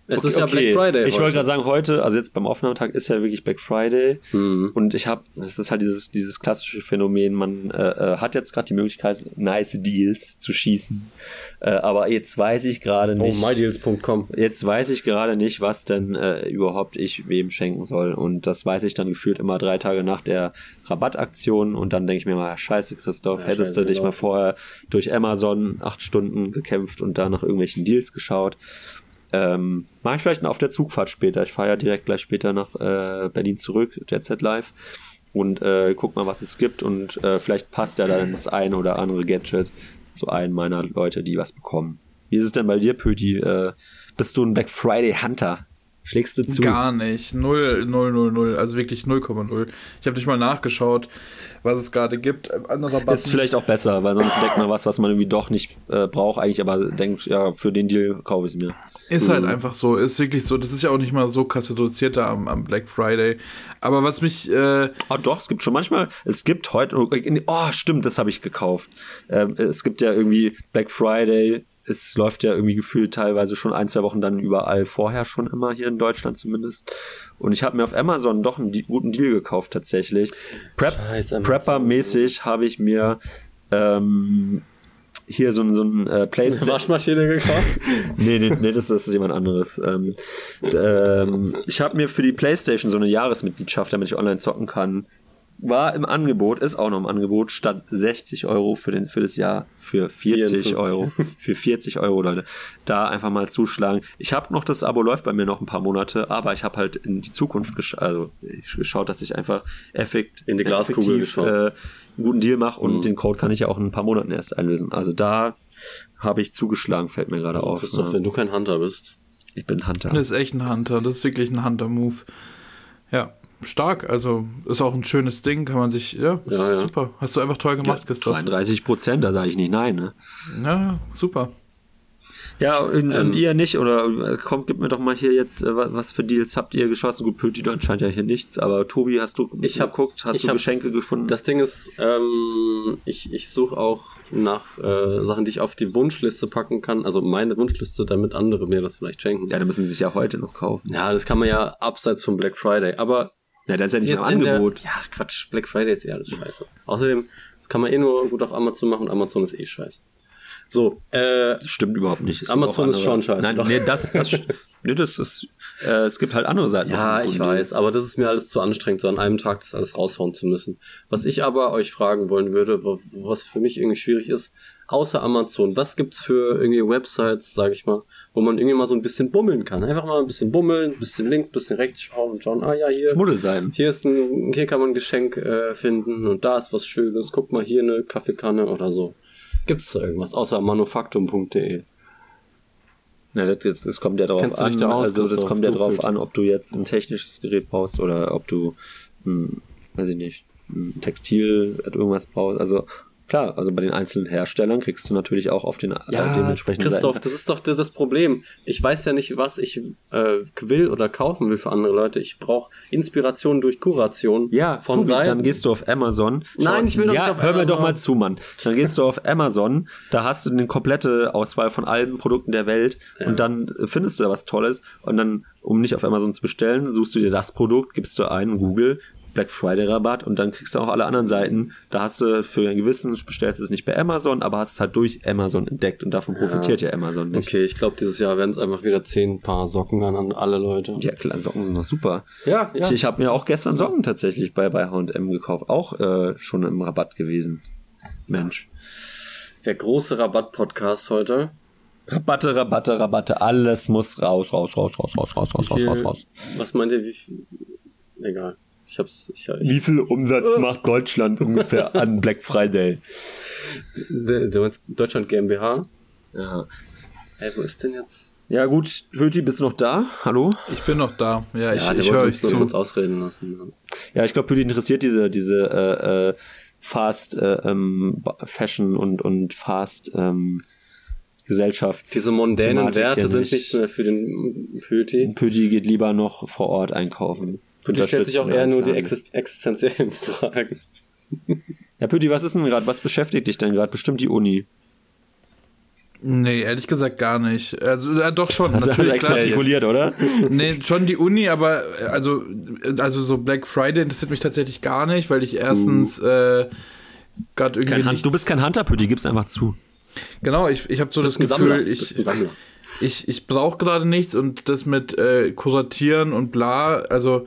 Es ist ja Black Friday. Ich heute. wollte gerade sagen, heute, also jetzt beim Aufnahmetag ist ja wirklich Black Friday. Hm. Und ich habe, das ist halt dieses, dieses klassische Phänomen, man äh, äh, hat jetzt gerade die Möglichkeit, nice Deals zu schießen. Äh, aber jetzt weiß ich gerade Oh, nicht. mydeals.com. Jetzt weiß ich gerade nicht, was denn äh, überhaupt ich wem schenken soll. Und das weiß ich dann gefühlt immer drei Tage nach der Rabattaktion. Und dann denke ich mir mal, scheiße, Christoph, Ja, hättest scheiße, du dich genau. mal vorher durch Amazon acht Stunden gekämpft und da nach irgendwelchen Deals geschaut. Ähm, Mache ich vielleicht auf der Zugfahrt später. Ich fahre ja direkt gleich später nach äh, Berlin zurück, Jet Set Live. Und äh, guck mal, was es gibt. Und äh, vielleicht passt ja dann das eine oder andere Gadget zu einem meiner Leute, die was bekommen. Wie ist es denn bei dir, Pöti? Äh, bist du ein Black Friday Hunter? Schlägst du zu? Gar nicht. Null, null, null, null. Also wirklich 0,0. Ich habe nicht mal nachgeschaut, was es gerade gibt. Äh, Anderer Button. Ist vielleicht auch besser, weil sonst denkt man was, was man irgendwie doch nicht äh, braucht, eigentlich, aber denkt, ja, für den Deal kaufe ich es mir. Ist halt einfach so, ist wirklich so. Das ist ja auch nicht mal so krass reduziert da am, am Black Friday. Aber was mich, äh, Ah, doch, es gibt schon manchmal, es gibt heute, oh, stimmt, das habe ich gekauft. Ähm, es gibt ja irgendwie Black Friday, es läuft ja irgendwie gefühlt teilweise schon ein, zwei Wochen dann überall vorher schon immer, hier in Deutschland zumindest. Und ich habe mir auf Amazon doch einen guten Deal gekauft tatsächlich. Prep. Prepper-mäßig habe ich mir ähm, hier so ein, so ein äh, Playstation. Waschmaschine gekauft? [laughs] Nee, nee, nee, das, das ist jemand anderes. Ähm, ähm, ich habe mir für die PlayStation so eine Jahresmitgliedschaft, damit ich online zocken kann, war im Angebot, ist auch noch im Angebot, statt 60 Euro für, den, für das Jahr für 40 54. Euro. [laughs] Für 40 Euro, Leute. Da einfach mal zuschlagen. Ich habe noch, das Abo läuft bei mir noch ein paar Monate, aber ich habe halt in die Zukunft gesch also, ich geschaut, dass ich einfach effekt, In die Glaskugel effektiv, geschaut. äh, einen guten Deal mache und Mhm. den Code kann ich ja auch in ein paar Monaten erst einlösen. Also da habe ich zugeschlagen, fällt mir gerade auf. Christoph, wenn du kein Hunter bist. Ich bin Hunter. das ist echt ein Hunter. Das ist wirklich ein Hunter-Move. Ja, stark. Also ist auch ein schönes Ding. Kann man sich, ja, Ja, ja. super. Hast du einfach toll gemacht, Christoph. 33 Prozent, da sage ich nicht nein. Ne? Ja, super. Ja, und, Ähm. und ihr nicht, oder äh, kommt, gib mir doch mal hier jetzt, äh, was, was für Deals habt ihr geschossen? Gut, Pöti, du anscheinend ja hier nichts, aber Tobi, hast du Ich hab- geguckt, hast ich du hab- Geschenke gefunden? Das Ding ist, ähm, ich, ich suche auch nach äh, Sachen, die ich auf die Wunschliste packen kann. Also meine Wunschliste, damit andere mir das vielleicht schenken. ja, da müssen sie sich ja heute noch kaufen. Ja, das kann man ja abseits von Black Friday. Aber Ja, das ist ja nicht mehr im in der, Angebot. ja, Quatsch, Black Friday ist eh alles scheiße. Außerdem, das kann man eh nur gut auf Amazon machen und Amazon ist eh scheiße. So, äh, Das stimmt überhaupt nicht. Es Amazon ist schon scheiße, Nein, doch. nee, das, das, [laughs] nee, das ist, äh, es gibt halt andere Seiten. ja, ich weiß, aber das ist mir alles zu anstrengend, so an einem Tag das alles raushauen zu müssen. Was ich aber euch fragen wollen würde, wo- was für mich irgendwie schwierig ist, außer Amazon, was gibt's für irgendwie Websites, sage ich mal, wo man irgendwie mal so ein bisschen bummeln kann? Einfach mal ein bisschen bummeln, ein bisschen links, ein bisschen rechts schauen und schauen, ah ja, hier, Schmuddelseiten. hier ist ein, hier kann man ein Geschenk äh, finden und da ist was Schönes. Guck mal hier eine Kaffeekanne oder so. Gibt's da irgendwas außer manufaktum.de? Na, das, das, das kommt ja darauf an. da aus, also das kommt ja darauf an, ob du jetzt ein technisches Gerät brauchst oder ob du, hm, weiß ich nicht, ein Textil, irgendwas brauchst. Also klar, also bei den einzelnen Herstellern kriegst du natürlich auch auf den äh, dementsprechenden Christoph, Seiten- das ist doch das Problem. Ich weiß ja nicht, was ich äh, will oder kaufen will für andere Leute. Ich brauche Inspiration durch Kuration Ja, von Tobi, Seiten. dann gehst du auf Amazon. Nein, ich will doch ja, nicht auf hör mir Amazon. doch mal zu, Mann. Dann gehst du auf Amazon, da hast du eine komplette Auswahl von allen Produkten der Welt und dann findest du da was Tolles und dann, um nicht auf Amazon zu bestellen, suchst du dir das Produkt, gibst du ein, Google, Black Friday Rabatt und dann kriegst du auch alle anderen Seiten. Da hast du für ein Gewissen, bestellst du es nicht bei Amazon, aber hast es halt durch Amazon entdeckt und davon profitiert ja, Amazon nicht. Okay, ich glaube, dieses Jahr werden es einfach wieder zehn Paar Socken an, an alle Leute. Ja, klar, Socken sind doch super. Ja, ja. Ich, ich habe mir auch gestern Socken tatsächlich bei, bei H&M gekauft. Auch äh, schon im Rabatt gewesen. Mensch. Der große Rabatt-Podcast heute. Rabatte, Rabatte, Rabatte. Alles muss raus, raus, raus, raus, raus, raus, raus, raus, raus, raus. Was meint ihr, wie viel? Egal. Ich hab's. Ich, ich, Wie viel Umsatz macht Deutschland ungefähr [laughs] an Black Friday? du meinst Deutschland GmbH? Ja. Ey, wo ist denn jetzt? Ja gut, Höti, bist du noch da? Hallo? Ich bin noch da. Ja, ich, Ja, ich wollte höre uns euch zu. ausreden lassen. Ja, ich glaube, Höti interessiert diese, diese äh, äh, Fast äh, ähm, Fashion und, und Fast ähm, Gesellschafts. Diese mondänen Thematik Werte sind nicht. nichts mehr für den Pöti. Pöti geht lieber noch vor Ort einkaufen. Die stellt sich auch eher nur die exist existenziellen [laughs] Fragen. Ja, Pöti, was ist denn gerade? Was beschäftigt dich denn gerade? Bestimmt die Uni. Nee, ehrlich gesagt gar nicht. Also, ja, doch schon. Du natürlich, extra klar. artikuliert, oder? Nee, schon die Uni, aber also, also so Black Friday interessiert mich tatsächlich gar nicht, weil ich erstens äh, gerade irgendwie Hand, nicht, du bist kein Hunter, Pöti, gib's einfach zu. genau, ich, ich habe so das. Gefühl, ich, ich, ich brauche gerade nichts und das mit äh, Kuratieren und bla, also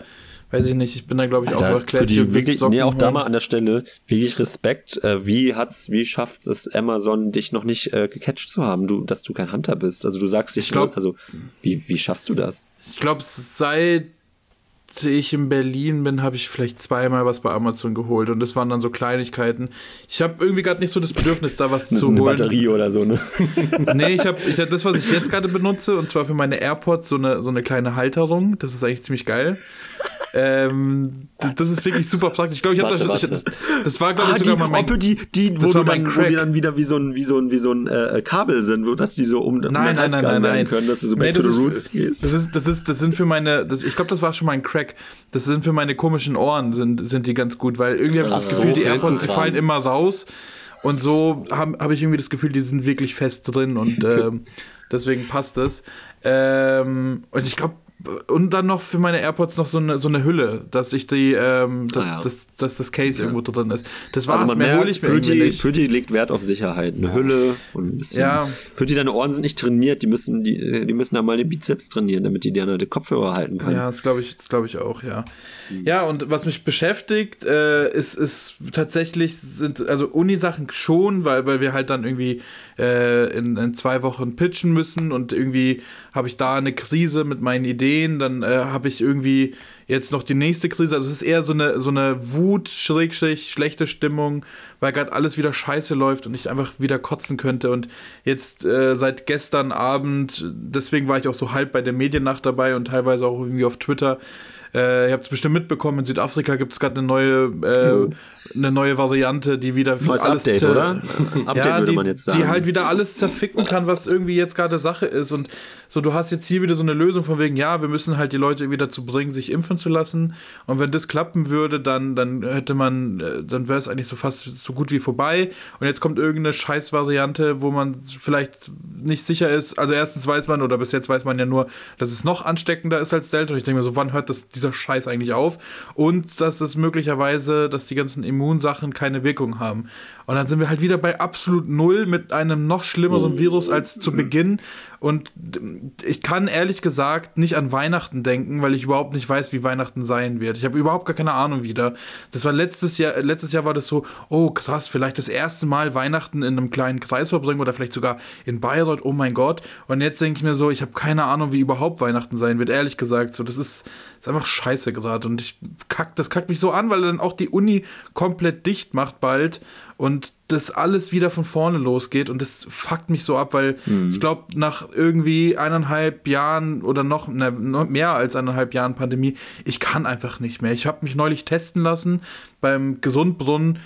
weiß ich nicht, ich bin da glaube ich auch Alter, Pöti, und wirklich, nee, auch da mal an der Stelle, wirklich Respekt. Äh, wie hat's, wie schafft es Amazon, dich noch nicht äh, gecatcht zu haben, du, dass du kein Hunter bist? Also du sagst, ich, Ich glaub- also wie, wie schaffst du das? Ich glaube, seit ich in Berlin bin, habe ich vielleicht zweimal was bei Amazon geholt und das waren dann so Kleinigkeiten. Ich habe irgendwie gerade nicht so das Bedürfnis, da was zu Eine holen. Batterie oder so, ne? [laughs] Nee, ich habe ich hab das, was ich jetzt gerade benutze, und zwar für meine AirPods, so eine, so eine kleine Halterung. Das ist eigentlich ziemlich geil. Ähm, das ist wirklich super praktisch. Ich glaube, ich habe das, ich, das war, glaube Ah, ich, die, sogar mal mein. Oppe, die, die, das wo, war du mein dann, wo die Crack. dann wieder wie so ein, wie so ein, wie so ein äh, Kabel sind, wo dass die so um, Nein, nein, nein, nein, nein. können, dass du so Nee, back to das the ist- roots gehst. Das ist, das ist, das sind für meine, das, ich glaube, das war schon mein Crack. Das sind für meine komischen Ohren, sind, sind die ganz gut, weil irgendwie habe ich das so, Gefühl, die AirPods, die dran. fallen immer raus. Und so habe hab ich irgendwie das Gefühl, die sind wirklich fest drin und [laughs] ähm, deswegen passt es. Ähm, und ich glaube, und dann noch für meine AirPods noch so eine, so eine Hülle, dass ich die, ähm, dass, Ah, ja. dass, dass das Case irgendwo drin ist. Das war's, Also man mehr hole merkt, ich mir nicht. Pöti legt Wert auf Sicherheit. Eine Hülle und ein bisschen. Ja. Pöti, deine Ohren sind nicht trainiert. Die müssen, die, die müssen da mal den Bizeps trainieren, damit die dir die Kopfhörer halten können. Ja, das glaube ich, das glaube ich auch, ja. Mhm. Ja, und was mich beschäftigt, äh, ist, ist tatsächlich, sind also Uni-Sachen schon, weil, weil wir halt dann irgendwie äh, in, in zwei Wochen pitchen müssen und irgendwie habe ich da eine Krise mit meinen Ideen, dann äh, habe ich irgendwie jetzt noch die nächste Krise, also es ist eher so eine, so eine Wut, Schrägstrich, schlechte Stimmung, weil gerade alles wieder scheiße läuft und ich einfach wieder kotzen könnte. Und jetzt äh, seit gestern Abend, deswegen war ich auch so halb bei der Mediennacht dabei und teilweise auch irgendwie auf Twitter, äh, ihr habt es bestimmt mitbekommen, in Südafrika gibt es gerade eine neue, äh, eine neue Variante, die wieder Neues alles Update, oder? [laughs] Update ja, würde die, man jetzt sagen. Die halt wieder alles zerficken kann, was irgendwie jetzt gerade Sache ist. Und so, du hast jetzt hier wieder so eine Lösung von wegen, ja, wir müssen halt die Leute irgendwie dazu bringen, sich impfen zu lassen. Und wenn das klappen würde, dann, dann hätte man, äh, dann wäre es eigentlich so fast so gut wie vorbei. Und jetzt kommt irgendeine Scheißvariante, wo man vielleicht nicht sicher ist. Also erstens weiß man, oder bis jetzt weiß man ja nur, dass es noch ansteckender ist als Delta. Und ich denke mir so, wann hört das, dieser Scheiß eigentlich auf und dass das möglicherweise, dass die ganzen Immunsachen keine Wirkung haben. Und dann sind wir halt wieder bei absolut null mit einem noch schlimmeren Virus als zu Beginn. Und ich kann ehrlich gesagt nicht an Weihnachten denken, weil ich überhaupt nicht weiß, wie Weihnachten sein wird. Ich habe überhaupt gar keine Ahnung wieder. Das war letztes Jahr, letztes Jahr war das so, oh krass, vielleicht das erste Mal Weihnachten in einem kleinen Kreis verbringen oder vielleicht sogar in Bayreuth, oh mein Gott. Und jetzt denke ich mir so, ich habe keine Ahnung, wie überhaupt Weihnachten sein wird, ehrlich gesagt. So, das ist, ist einfach scheiße gerade. Und ich kack, das kackt mich so an, weil dann auch die Uni komplett dicht macht bald und das alles wieder von vorne losgeht und das fuckt mich so ab, weil mhm. ich glaube, nach irgendwie eineinhalb Jahren oder noch, ne, noch mehr als eineinhalb Jahren Pandemie, ich kann einfach nicht mehr. Ich habe mich neulich testen lassen beim Gesundbrunnen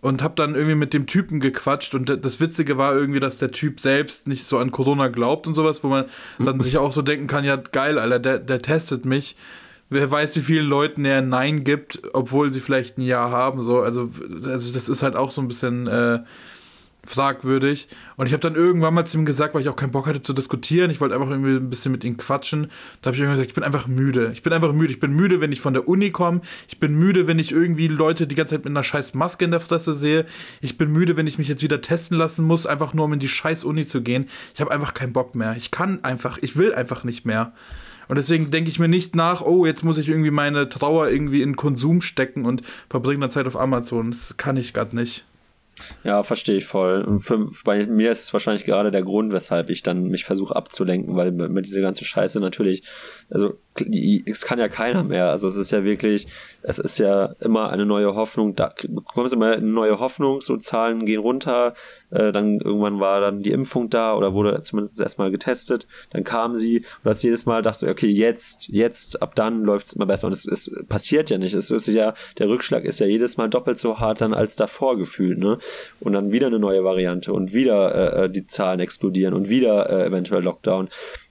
und habe dann irgendwie mit dem Typen gequatscht und das Witzige war irgendwie, dass der Typ selbst nicht so an Corona glaubt und sowas, wo man dann [laughs] sich auch so denken kann, ja geil, Alter, der, der testet mich wer weiß, wie vielen Leuten er Nein gibt, obwohl sie vielleicht ein Ja haben. So. Also, also das ist halt auch so ein bisschen äh, fragwürdig. Und ich habe dann irgendwann mal zu ihm gesagt, weil ich auch keinen Bock hatte zu diskutieren, ich wollte einfach irgendwie ein bisschen mit ihm quatschen. Da habe ich irgendwann gesagt, ich bin einfach müde. Ich bin einfach müde. Ich bin müde, wenn ich von der Uni komme. Ich bin müde, wenn ich irgendwie Leute die ganze Zeit mit einer scheiß Maske in der Fresse sehe. Ich bin müde, wenn ich mich jetzt wieder testen lassen muss, einfach nur um in die scheiß Uni zu gehen. Ich habe einfach keinen Bock mehr. Ich kann einfach, ich will einfach nicht mehr. Und deswegen denke ich mir nicht nach, oh, jetzt muss ich irgendwie meine Trauer irgendwie in Konsum stecken und verbringe dann Zeit auf Amazon. Das kann ich gerade nicht. Ja, verstehe ich voll. Und für, bei mir ist es wahrscheinlich gerade der Grund, weshalb ich dann mich versuche abzulenken, weil mit dieser ganzen Scheiße natürlich, also es kann ja keiner mehr. Also es ist ja wirklich, es ist ja immer eine neue Hoffnung. Da bekommst du immer eine neue Hoffnung, so Zahlen gehen runter. Äh, dann irgendwann war dann die Impfung da oder wurde zumindest erstmal getestet. Dann kam sie und das jedes Mal dachte okay, jetzt, jetzt, ab dann läuft es immer besser. Und es, es passiert ja nicht. Es ist ja, der Rückschlag ist ja jedes Mal doppelt so hart dann als davor gefühlt, ne? Und dann wieder eine neue Variante und wieder äh, äh die Zahlen explodieren und wieder äh, eventuell Lockdown.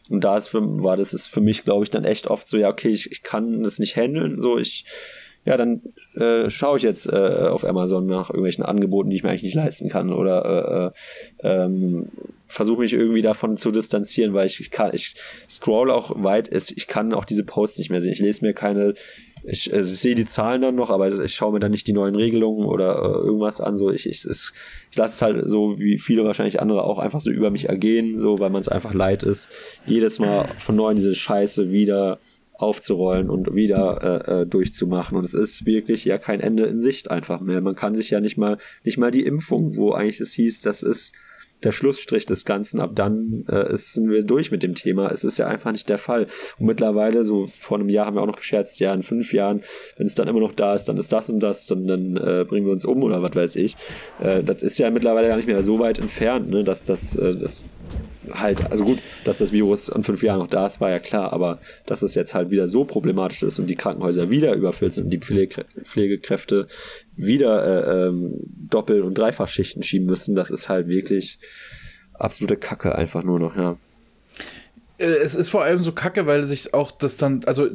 Und da ist für, war das ist für mich, glaube ich, dann echt oft so, ja, okay, ich, ich kann das nicht handeln, so ich, ja, dann äh, schaue ich jetzt äh, auf Amazon nach irgendwelchen Angeboten, die ich mir eigentlich nicht leisten kann oder äh, äh, ähm, versuche mich irgendwie davon zu distanzieren, weil ich, ich kann, ich scroll auch weit, ist, ich kann auch diese Posts nicht mehr sehen. Ich lese mir keine ich, also ich sehe die Zahlen dann noch, aber ich schaue mir dann nicht die neuen Regelungen oder äh, irgendwas an. So, ich, ich, ich, ich lasse es halt so wie viele wahrscheinlich andere auch einfach so über mich ergehen, so weil man es einfach leid ist, jedes Mal von neuem diese Scheiße wieder aufzurollen und wieder äh, äh, durchzumachen. Und es ist wirklich ja kein Ende in Sicht einfach mehr. Man kann sich ja nicht mal, nicht mal die Impfung, wo eigentlich es hieß, das ist der Schlussstrich des Ganzen. Ab dann äh, sind wir durch mit dem Thema. Es ist ja einfach nicht der Fall. Und mittlerweile, so vor einem Jahr haben wir auch noch gescherzt, ja, in fünf Jahren, wenn es dann immer noch da ist, dann ist das und das, dann, dann äh, bringen wir uns um oder was weiß ich. Äh, das ist ja mittlerweile gar nicht mehr so weit entfernt, ne, dass das, äh, das halt, also gut, dass das Virus in fünf Jahren noch da ist, war ja klar, aber dass es jetzt halt wieder so problematisch ist und die Krankenhäuser wieder überfüllt sind und die Pflege Pflegekräfte wieder äh, ähm, Doppel- und Dreifachschichten schieben müssen, das ist halt wirklich absolute Kacke einfach nur noch, ja. Äh, es ist vor allem so kacke, weil sich auch das dann, also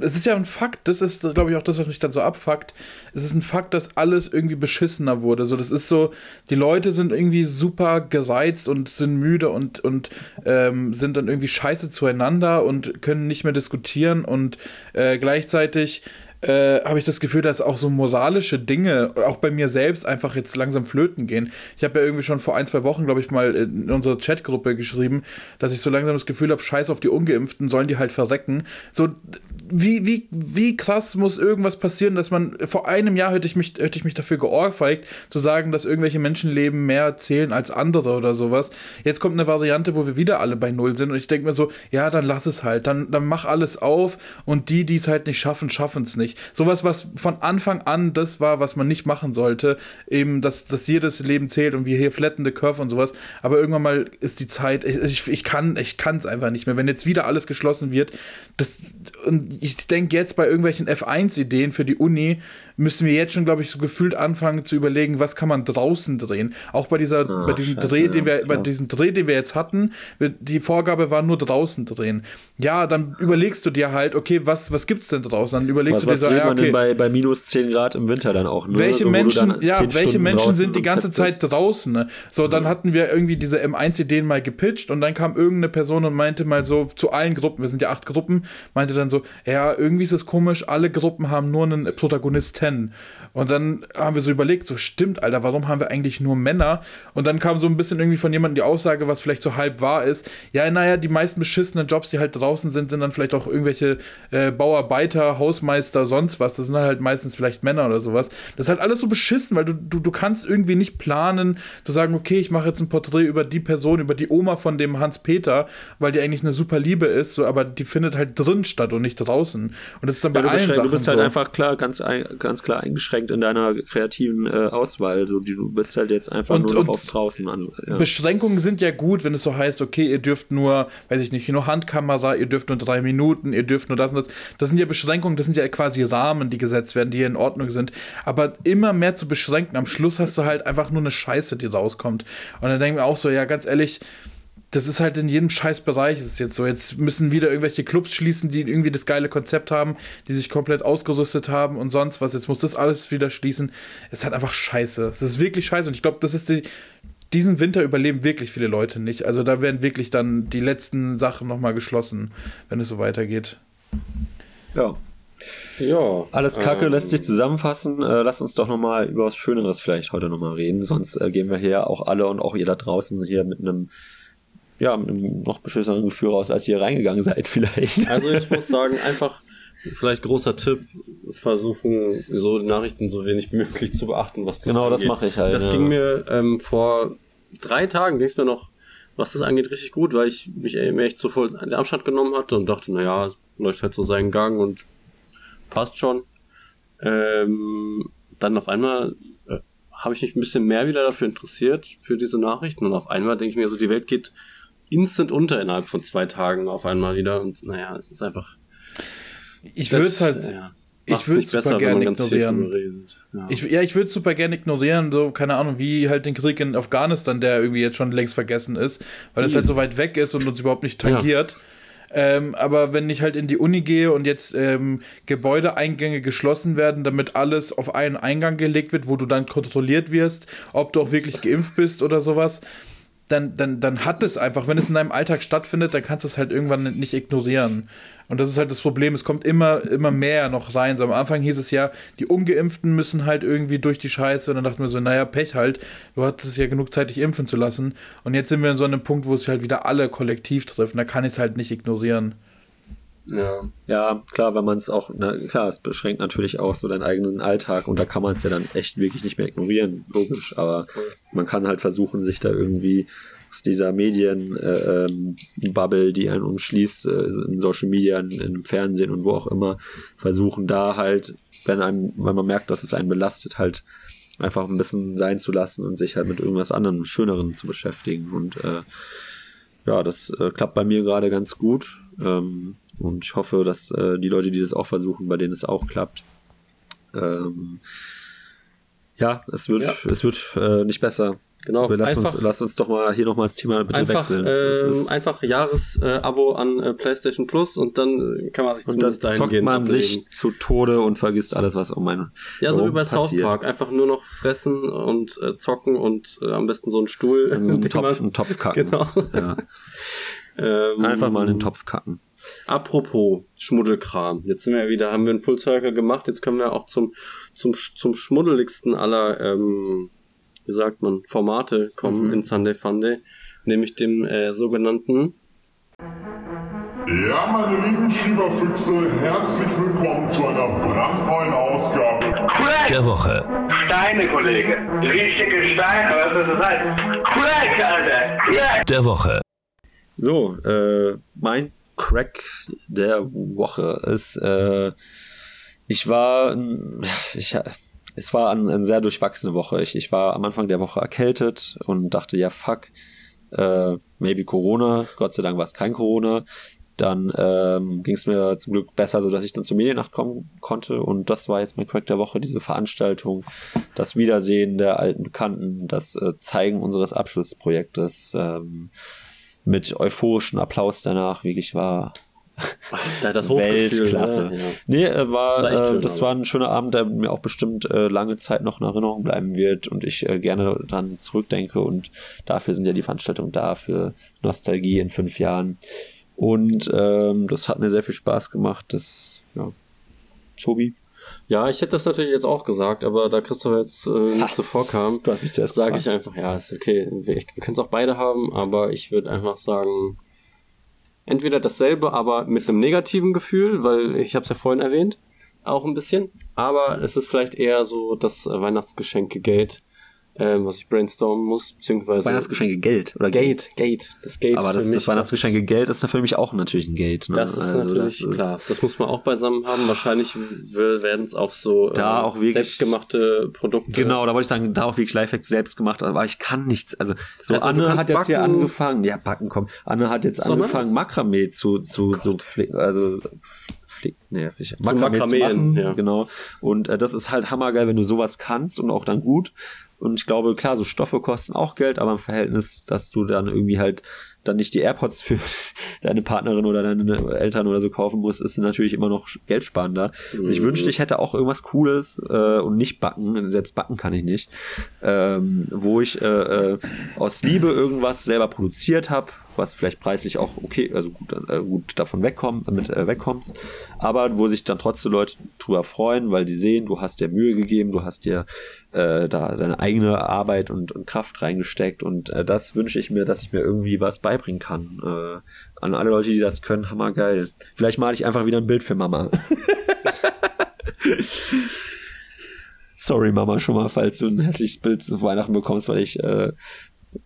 es ist ja ein Fakt, das ist, glaube ich, auch das, was mich dann so abfuckt. Es ist ein Fakt, dass alles irgendwie beschissener wurde. So, das ist so, die Leute sind irgendwie super gereizt und sind müde und, und ähm, sind dann irgendwie scheiße zueinander und können nicht mehr diskutieren und äh, gleichzeitig äh, habe ich das Gefühl, dass auch so moralische Dinge auch bei mir selbst einfach jetzt langsam flöten gehen. Ich habe ja irgendwie schon vor ein, zwei Wochen, glaube ich, mal in unsere Chatgruppe geschrieben, dass ich so langsam das Gefühl habe, scheiß auf die Ungeimpften, sollen die halt verrecken. So, wie, wie, wie krass muss irgendwas passieren, dass man, vor einem Jahr hätte ich mich, hätte ich mich dafür geohrfeigt, zu sagen, dass irgendwelche Menschenleben mehr zählen als andere oder sowas. Jetzt kommt eine Variante, wo wir wieder alle bei Null sind und ich denke mir so, ja, dann lass es halt, dann, dann mach alles auf und die, die es halt nicht schaffen, schaffen es nicht. Sowas, was von Anfang an das war, was man nicht machen sollte, eben, dass, dass jedes Leben zählt und wir hier flattende Curve und sowas, aber irgendwann mal ist die Zeit, ich, ich, ich kann es einfach nicht mehr. Wenn jetzt wieder alles geschlossen wird, das, und ich denke jetzt bei irgendwelchen F1-Ideen für die Uni, müssen wir jetzt schon, glaube ich, so gefühlt anfangen zu überlegen, was kann man draußen drehen. Auch bei dieser, oh, bei diesem Scheiße, Dreh, den wir, ja, bei diesem Dreh, den wir jetzt hatten, die Vorgabe war nur draußen drehen. Ja, dann überlegst du dir halt, okay, was, was gibt's denn draußen? Dann überlegst was, du was so, dreht ja, man denn okay. bei, bei minus 10 Grad im Winter dann auch? Ne? welche So, du Menschen, ja, 10 welche Stunden Menschen sind die ganze Zeit bist? draußen? Ne? So, dann hatten wir irgendwie diese M1-Ideen mal gepitcht und dann kam irgendeine Person und meinte mal so zu allen Gruppen, wir sind ja acht Gruppen, meinte dann so, ja, irgendwie ist es komisch, alle Gruppen haben nur einen Protagonisten. Und dann haben wir so überlegt, so stimmt, Alter, warum haben wir eigentlich nur Männer? Und dann kam so ein bisschen irgendwie von jemandem die Aussage, was vielleicht so halb wahr ist. Ja, naja, die meisten beschissenen Jobs, die halt draußen sind, sind dann vielleicht auch irgendwelche äh, Bauarbeiter, Hausmeister, sonst was. Das sind halt meistens vielleicht Männer oder sowas. Das ist halt alles so beschissen, weil du, du, du kannst irgendwie nicht planen, zu sagen, okay, ich mache jetzt ein Porträt über die Person, über die Oma von dem Hans-Peter, weil die eigentlich eine super Liebe ist, so, aber die findet halt drin statt und nicht draußen. Und das ist dann bei Ja, du, allen Sachen du bist halt so. einfach klar, ganz, ganz klar eingeschränkt in deiner kreativen äh, Auswahl. So, die, du bist halt jetzt einfach Und- nur und auf draußen an. Ja. Beschränkungen sind ja gut, wenn es so heißt, okay, ihr dürft nur, weiß ich nicht, nur Handkamera, ihr dürft nur drei Minuten, ihr dürft nur das und das. Das sind ja Beschränkungen, das sind ja quasi Rahmen, die gesetzt werden, die hier in Ordnung sind. Aber immer mehr zu beschränken, am Schluss hast du halt einfach nur eine Scheiße, die rauskommt. Und dann denken wir auch so, ja, ganz ehrlich, das ist halt in jedem Scheißbereich ist es jetzt so. Jetzt müssen wieder irgendwelche Clubs schließen, die irgendwie das geile Konzept haben, die sich komplett ausgerüstet haben und sonst was. Jetzt muss das alles wieder schließen. Es ist halt einfach scheiße. Es ist wirklich scheiße. Und ich glaube, das ist die, diesen Winter überleben wirklich viele Leute nicht. Also da werden wirklich dann die letzten Sachen nochmal geschlossen, wenn es so weitergeht. ja. Ja. Alles Kacke ähm, lässt sich zusammenfassen. Äh, lass uns doch nochmal über was Schöneres vielleicht heute nochmal reden. Sonst äh, gehen wir hier auch alle und auch ihr da draußen hier mit einem, ja, mit einem noch beschissenen Gefühl raus, als ihr reingegangen seid [laughs] vielleicht. Also ich muss sagen, einfach vielleicht großer Tipp, versuchen so die Nachrichten so wenig wie möglich zu beachten, was das Genau, das angeht. mache ich halt, Das ja. ging mir ähm, vor drei Tagen, ging es mir noch, was das angeht, richtig gut, weil ich mich eben echt zu voll den Abstand genommen hatte und dachte, naja, läuft halt so seinen Gang und passt schon. Ähm, dann auf einmal äh, habe ich mich ein bisschen mehr wieder dafür interessiert, für diese Nachrichten und auf einmal denke ich mir so, die Welt geht instant unter innerhalb von zwei Tagen auf einmal wieder und naja, es ist einfach Ich würde es halt. ja, ich besser, super wenn man gern ganz viel ignorieren. Ja. Ich, ja, ich würde super gerne ignorieren, so, keine Ahnung, wie halt den Krieg in Afghanistan, der irgendwie jetzt schon längst vergessen ist, weil es halt so weit weg ist und uns überhaupt nicht tangiert. Ähm, aber wenn ich halt in die Uni gehe und jetzt ähm, Gebäudeeingänge geschlossen werden, damit alles auf einen Eingang gelegt wird, wo du dann kontrolliert wirst, ob du auch wirklich geimpft bist oder sowas, dann, dann, dann hat es einfach, wenn es in deinem Alltag stattfindet, dann kannst du es halt irgendwann nicht ignorieren. Und das ist halt das Problem, es kommt immer, immer mehr noch rein. So am Anfang hieß es ja, die Ungeimpften müssen halt irgendwie durch die Scheiße. Und dann dachten wir so, naja, Pech halt, du hattest ja genug Zeit, dich impfen zu lassen. Und jetzt sind wir in so einem Punkt, wo es halt wieder alle kollektiv trifft. Und da kann ich es halt nicht ignorieren. Ja. Ja, klar, wenn man es auch, na, klar, es beschränkt natürlich auch so deinen eigenen Alltag und da kann man es ja dann echt wirklich nicht mehr ignorieren, logisch, aber man kann halt versuchen, sich da irgendwie aus dieser Medien-Bubble, äh, ähm, die einen umschließt, äh, in Social Media, in, im Fernsehen und wo auch immer, versuchen da halt, wenn einem, wenn man merkt, dass es einen belastet, halt einfach ein bisschen sein zu lassen und sich halt mit irgendwas anderem, Schöneren zu beschäftigen und äh, ja, das äh, klappt bei mir gerade ganz gut. Ähm, und ich hoffe, dass äh, die Leute, die das auch versuchen, bei denen es auch klappt. Ähm, ja, es wird, Ja. es wird äh, nicht besser. Genau, Wir lass, uns, einfach- lass uns doch mal hier nochmal das Thema bitte Einfach, wechseln. Es ähm, ist- einfach Jahresabo an äh, PlayStation Plus und dann äh, kann man sich und dann zockt man ablegen. sich zu Tode und vergisst alles, was um einen Ja, so wie bei South passiert. Park. Einfach nur noch fressen und äh, zocken und äh, am besten so einen Stuhl. In so einen [laughs] Topf, einen Topf kacken. [laughs] Genau. Ja. Ähm, Einfach mal in den Topf kacken. Apropos Schmuddelkram. Jetzt sind wir ja wieder, haben wir einen Full Circle gemacht. Jetzt können wir auch zum, zum, zum schmuddeligsten aller, ähm, wie sagt man, Formate kommen Mhm. in Sunday Funday. Nämlich dem äh, sogenannten Ja, meine lieben Schieberfüchse, herzlich willkommen zu einer brandneuen Ausgabe Crack! der Woche. Steine, Kollege. Richtige Steine, was ist das heißt? Crack, Alter! Crack! Der Woche. So, äh, mein Crack der Woche ist, äh, ich war, ich, es war eine, eine sehr durchwachsene Woche. Ich, ich war am Anfang der Woche erkältet und dachte, ja, fuck, äh, maybe Corona. Gott sei Dank war es kein Corona. Dann ähm, ging es mir zum Glück besser, so dass ich dann zur Mediennacht kommen konnte. Und das war jetzt mein Crack der Woche, diese Veranstaltung, das Wiedersehen der alten Bekannten, das äh, Zeigen unseres Abschlussprojektes. Ähm, mit euphorischen Applaus danach. Wirklich war [laughs] Da das Hochgefühl, Weltklasse. ne? Ja. Nee, äh, war, Das war äh, schön, das aber. war ein schöner Abend, der mir auch bestimmt äh, lange Zeit noch in Erinnerung bleiben wird und ich äh, gerne dann zurückdenke und dafür sind ja die Veranstaltungen da, für Nostalgie in fünf Jahren. Und ähm, das hat mir sehr viel Spaß gemacht. Das, ja. Tobi, Ja, ich hätte das natürlich jetzt auch gesagt, aber da Christoph jetzt äh, nicht zuvor kam, du hast mich zuerst sage ich einfach, ja, ist okay. Wir, können es auch beide haben, aber ich würde einfach sagen, entweder dasselbe, aber mit einem negativen Gefühl, weil ich habe es ja vorhin erwähnt, auch ein bisschen. Aber es ist vielleicht eher so das äh, was ich brainstormen muss, beziehungsweise Weihnachtsgeschenke Geld oder Gate, Gate, das Gate. Aber das, für mich, das Weihnachtsgeschenke Geld ist da für mich auch natürlich ein Geld. Ne? Das ist Also natürlich das ist- klar. Das muss man auch beisammen haben. Wahrscheinlich werden es auch so Da auch wirklich- selbstgemachte Produkte. Genau, da wollte ich sagen, da auch wirklich Lifehack selbst gemacht, aber ich kann nichts. Also, so Also, Anne hat jetzt hier backen. angefangen, ja, backen kommt. Anne hat jetzt angefangen. Makramee zu, zu, zu pflegen, also, pflegen, nee, Makramee zu machen, ja. genau. Und äh, das ist halt hammergeil, wenn du sowas kannst und auch dann gut. Und ich glaube, klar, so Stoffe kosten auch Geld, aber im Verhältnis, dass du dann irgendwie halt dann nicht die AirPods für [laughs] deine Partnerin oder deine Eltern oder so kaufen musst, ist natürlich immer noch geldsparender. Und ich wünschte, ich hätte auch irgendwas Cooles äh, und nicht backen, selbst backen kann ich nicht, ähm, wo ich äh, äh, aus Liebe irgendwas selber produziert habe, was vielleicht preislich auch okay, also gut, äh, gut davon wegkommen, mit äh, wegkommst, aber wo sich dann trotzdem Leute drüber freuen, weil die sehen, du hast dir Mühe gegeben, du hast dir äh, da deine eigene Arbeit und, und Kraft reingesteckt und äh, das wünsche ich mir, dass ich mir irgendwie was beibringen kann. Äh, an alle Leute, die das können, hammergeil. Vielleicht male ich einfach wieder ein Bild für Mama. [laughs] Sorry, Mama, schon mal, falls du ein hässliches Bild zu Weihnachten bekommst, weil ich, äh,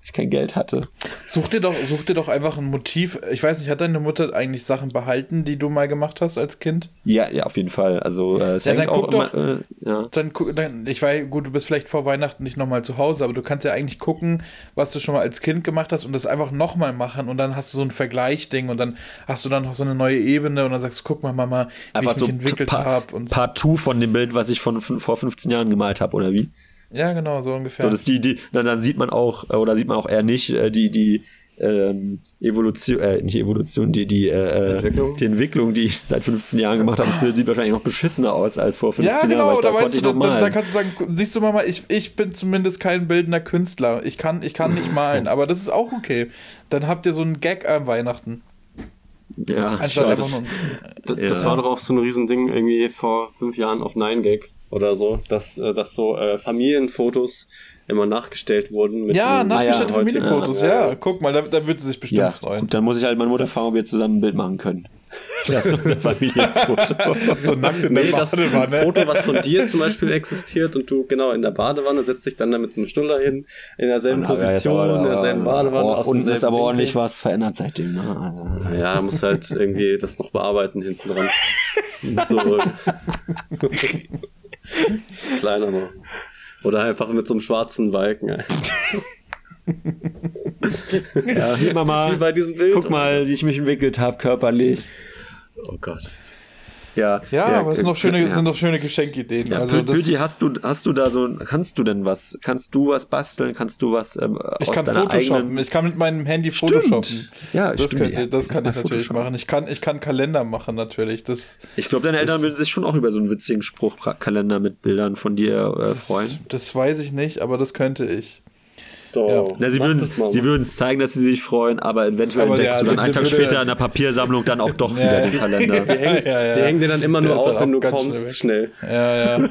ich kein Geld hatte. Such dir, doch, such dir doch einfach ein Motiv. Ich weiß nicht, hat deine Mutter eigentlich Sachen behalten, die du mal gemacht hast als Kind? Ja, ja, auf jeden Fall. Also äh, es Ja, dann guck immer, doch- äh, ja. Dann, gu- dann ich weiß, gut, du bist vielleicht vor Weihnachten nicht nochmal zu Hause, aber du kannst ja eigentlich gucken, was du schon mal als Kind gemacht hast und das einfach nochmal machen und dann hast du so ein Vergleichding und dann hast du dann noch so eine neue Ebene und dann sagst du, guck mal, Mama, wie Einfach ich so mich entwickelt habe so. Part 2 von dem Bild, was ich von, von vor 15 Jahren gemalt habe, oder wie? Ja, genau, so ungefähr. So, dass die, die, dann, dann sieht man auch, äh, oder sieht man auch eher nicht, äh, die, die ähm, Evolution, äh, nicht Evolution, die, die, äh, Entwicklung? die Entwicklung, die ich seit 15 Jahren gemacht habe. Das Bild sieht wahrscheinlich noch beschissener aus als vor 15 ja, Jahren, genau, weil ich, da da weißt konnte du, ich noch malen. dann kannst du sagen, siehst du, Mama, ich, ich bin zumindest kein bildender Künstler. Ich kann, ich kann nicht malen, aber das ist auch okay. Dann habt ihr so einen Gag an Weihnachten. ja, ich weiß. einfach nur. Das Ja. war doch auch so ein Riesending irgendwie vor fünf Jahren auf 9gag oder so, dass, äh, dass so äh, Familienfotos immer nachgestellt wurden. Mit Ja, nachgestellte Ah, Familienfotos, ja. ja. Guck mal, da, da wird sie sich bestimmt ja, freuen. und dann muss ich halt meine Mutter fragen, ob wir zusammen ein Bild machen können. [laughs] Das ist unser Familienfoto. [laughs] So nackt in der Nee, das Badewanne. Foto, was von dir zum Beispiel existiert und du genau in der Badewanne setzt dich dann da mit so einem Stuller hin, in derselben ja, ist Position, aber- in derselben Badewanne. Oh, aus dem unten ist aber ordentlich was verändert seitdem. Ne? Also, Ja, muss halt irgendwie das noch bearbeiten hinten dran. [laughs] so [laughs] kleiner noch. Oder einfach mit so einem schwarzen Balken. ja, hier Mama, Wie bei diesem Bild. guck mal, wie ich mich entwickelt habe körperlich. Oh Gott. Ja, Ja, aber es sind noch schöne, ja. sind noch schöne Geschenkideen. Ja, also Pütti, hast du, hast du da so, kannst du denn was, kannst du was basteln, kannst du was ähm, ich kann Photoshoppen. eigenen... Ich kann mit meinem Handy Photoshoppen. Ja, das, stimmt. Ja, das kann ich natürlich machen. Ich kann, ich kann Kalender machen natürlich. Das, Ich glaube, deine Eltern würden sich schon auch über so einen witzigen Spruchkalender mit Bildern von dir äh, das, freuen. das weiß ich nicht, aber das könnte ich. Doch. Ja. Sie würden es zeigen, dass sie sich freuen, aber eventuell Aber entdeckst ja, du dann einen Tag würde- später in der Papiersammlung dann auch doch wieder die- den Kalender. Die hängen, Ja, ja. die hängen dir dann immer Der nur auf, dann wenn du kommst, schnell schnell. Ja, ja.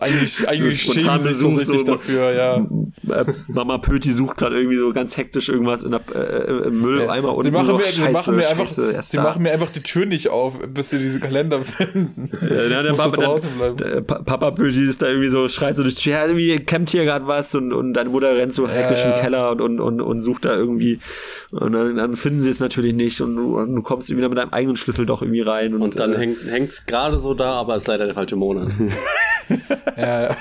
eigentlich [laughs] eigentlich So schämen sie sich so richtig so- dafür, ja. Äh, Mama Pöti sucht gerade irgendwie so ganz hektisch irgendwas in der, äh, im Mülleimer und sie machen, so, mir, sie scheiße, machen mir einfach, scheiße, sie da. machen mir einfach die Tür nicht auf, bis sie diesen Kalender finden. Ja, der, Papa, draußen der, Papa Pöti ist da irgendwie so, schreit so durch die Tür, ja, irgendwie klemmt hier gerade was und, und deine Mutter rennt so hektisch ja. im Keller und, und, und, und sucht da irgendwie und dann, dann finden sie es natürlich nicht und du, und du kommst irgendwie mit deinem eigenen Schlüssel doch irgendwie rein und, Und dann äh, hängt es gerade so da, aber ist leider der falsche Monat. [laughs] ja, ja.